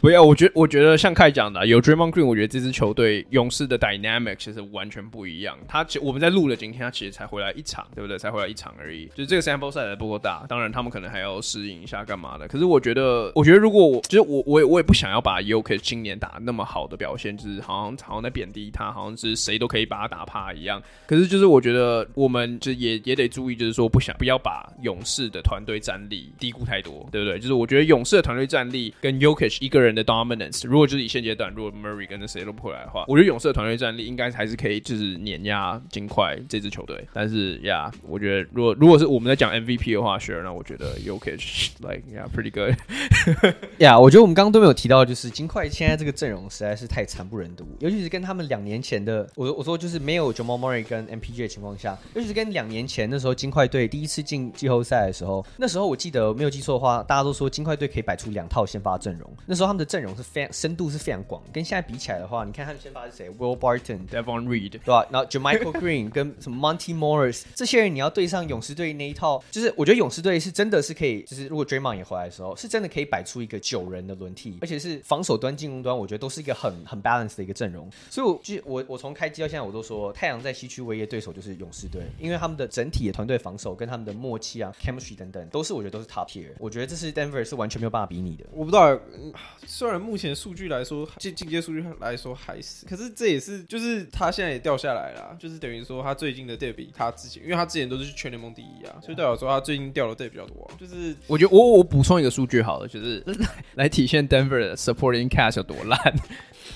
A: 不要，我觉得我觉得像凯讲的，有 Dream on Green，我觉得这支球队勇士的 dynamic 其实完全不一样。他其我们在录的今天，他其实才回来一场，对不对？才回来一场而已。就是这个 sample size 还不够大，当然他们可能还要适应一下干嘛的。可是我觉得，我觉得如果我就是我，我也我也不想要把 y o k 今年打那么好的表现，就是好像好像在贬低他，好像是谁都可以把他打趴一样。可是就是我觉得我们就也也得注意，就是说不想不要把勇士的团队战力低估太多，对不对？就是我觉得勇士的团队战力跟 y o k 一个人人的 dominance。如果就是以现阶段，如果 Murray 跟着谁都不回来的话，我觉得勇士的团队战力应该还是可以，就是碾压金块这支球队。但是呀我觉得如果如果是我们在讲 MVP 的话，Sure，那我觉得 Jokic <laughs> like yeah pretty good。
D: 呀，<laughs> yeah, 我觉得我们刚刚都没有提到，就是金块现在这个阵容实在是太惨不忍睹，尤其是跟他们两年前的，我我说就是没有 Jamal Murray 跟 MPJ 的情况下，尤其是跟两年前那时候金块队第一次进季后赛的时候，那时候我记得没有记错的话，大家都说金块队可以摆出两套先发阵容，那时候他们的阵容是非常。深度是非常广，跟现在比起来的话，你看他们先发是谁？Will Barton、
A: Devon Reed，
D: 对吧？然后 JaMychal Green 跟什么 Monty Morris 这些人，你要对上勇士队那一套，就是我觉得勇士队是真的是可以，就是如果 Draymond 也回来的时候，是真的可以摆出一个九人的轮替，而且是防守端、进攻端，我觉得都是一个很很 balance 的一个阵容。所以我，我就我我从开机到现在，我都说太阳在西区唯一的对手就是勇士队，因为他们的整体的团队防守跟他们的默契啊、chemistry 等等，都是我觉得都是 top tier。我觉得这是 Denver 是完全没有办法比拟的。
C: 我不知道，虽然目前数据来说，进进阶数据来说还是，可是这也是，就是他现在也掉下来了，就是等于说他最近的 dip 比他之前，因为他之前都是全联盟第一啊，所以代表说他最近掉的 dip 比较多。就是
A: 我觉得我我补充一个数据好了，就是 <laughs> 来体现 Denver 的 supporting cast 有多烂。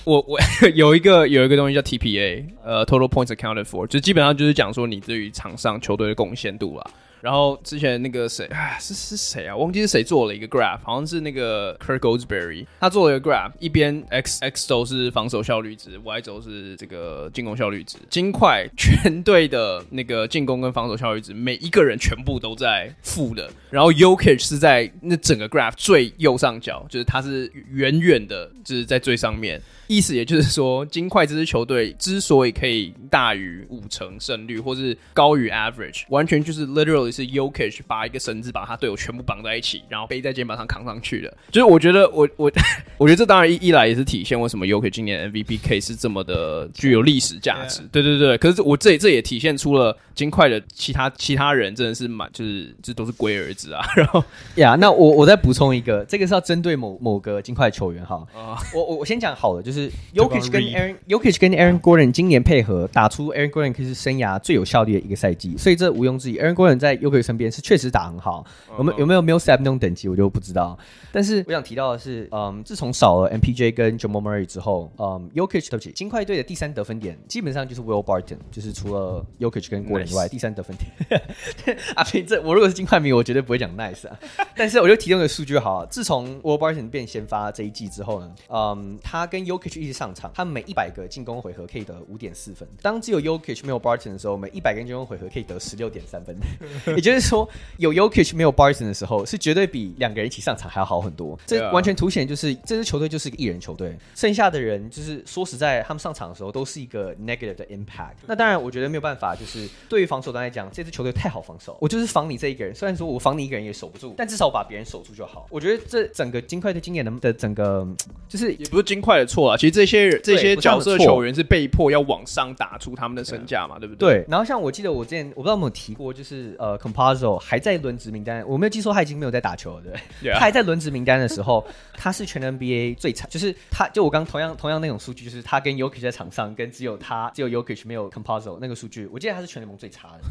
A: 我我 <laughs> 有一个有一个东西叫 TPA，呃，total points accounted for，就基本上就是讲说你对于场上球队的贡献度啦。然后之前那个谁啊，是是谁啊？忘记是谁做了一个 graph，好像是那个 Kirk Goldsberry，他做了一个 graph，一边 x x 轴是防守效率值，y 轴是这个进攻效率值。金块全队的那个进攻跟防守效率值，每一个人全部都在负的。然后 Jokic 是在那整个 graph 最右上角，就是他是远远的，就是在最上面。意思也就是说，金块这支球队之所以可以大于五成胜率，或是高于 average，完全就是 literally 是 Jokic 把一个绳子把他队友全部绑在一起，然后背在肩膀上扛上去的。就是我觉得我，我我 <laughs> 我觉得这当然一一来也是体现为什么 Jokic 今年 MVP Case 是这么的具有历史价值。对对对，可是我这这也体现出了金块的其他其他人真的是蛮就是这都是龟儿子啊。<laughs> 然后
D: 呀，yeah, 那我我再补充一个，这个是要针对某某个金块球员哈。Uh, 我我我先讲好了，就是 Jokic 跟 Aaron Yokich 跟 Aaron Gordon 今年配合打出 Aaron Gordon 可以是生涯最有效率的一个赛季，所以这毋庸置疑。Aaron Gordon 在 Yokich 身边是确实打很好，有没有没有 Millsap 那种等级我就不知道。但是我想提到的是，嗯，自从少了 MPJ 跟 Jamal Murray 之后，嗯，Yokich 对不起，金块队的第三得分点基本上就是 Will Barton，就是除了 Yokich 跟 Gordon 以外.第三得分点。<laughs> 啊，这我如果是金块迷，我绝对不会讲 nice 啊。但是我就提供个数据好，自从 Will Barton 变先发这一季之后呢，嗯，他跟 Jokic 一直上场，他每一百个进攻回合可以得五点四分。当只有 Jokic 没有 Barton 的时候，每一百个进攻回合可以得十六点三分。<laughs> 也就是说，有 Jokic 没有 Barton 的时候，是绝对比两个人一起上场还要好很多。这完全凸显就是这支球队就是一个一人球队，剩下的人就是说实在，他们上场的时候都是一个 negative 的 impact。那当然，我觉得没有办法，就是对于防守端来讲，这支球队太好防守。我就是防你这一个人，虽然说我防你一个人也守不住，但至少我把别人守住就好。我觉得这整个金块的今年的的整个，就是
A: 也不是金块的错啊。其实这些这些角色球员是被迫要往上打出他们的身价嘛，对不对？
D: 对。然后像我记得我之前我不知道有没有提过，就是呃 c o m p o s o 还在轮值名单，我没有记错，他已经没有在打球了，对。Yeah. 他还在轮值名单的时候，<laughs> 他是全 NBA 最惨，就是他就我刚同样同样那种数据，就是他跟 Yokic 在场上，跟只有他只有 Yokic 没有 c o m p o s o 那个数据，我记得他是全联盟最差的。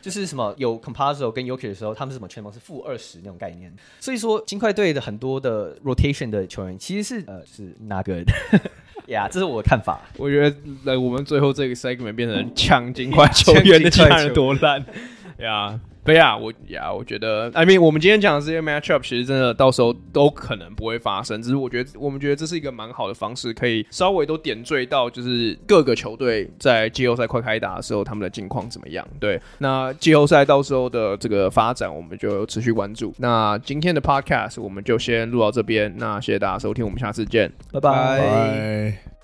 D: 就是什么有 Compasso 跟 Jokic 的时候，他们是什么全盟是负二十那种概念。所以说金块队的很多的 rotation 的球员其实是呃是 not good 呀，yeah, 这是我的看法。
A: 我觉得来我们最后这个 segment 变成抢金块球员的其他人多烂呀。对呀，我呀，我觉得，I mean，我们今天讲的这些 matchup，其实真的到时候都可能不会发生。只是我觉得，我们觉得这是一个蛮好的方式，可以稍微都点缀到，就是各个球队在季后赛快开打的时候，他们的近况怎么样。对，那季后赛到时候的这个发展，我们就持续关注。那今天的 podcast 我们就先录到这边。那谢谢大家收听，我们下次见，
D: 拜拜。
B: 拜拜。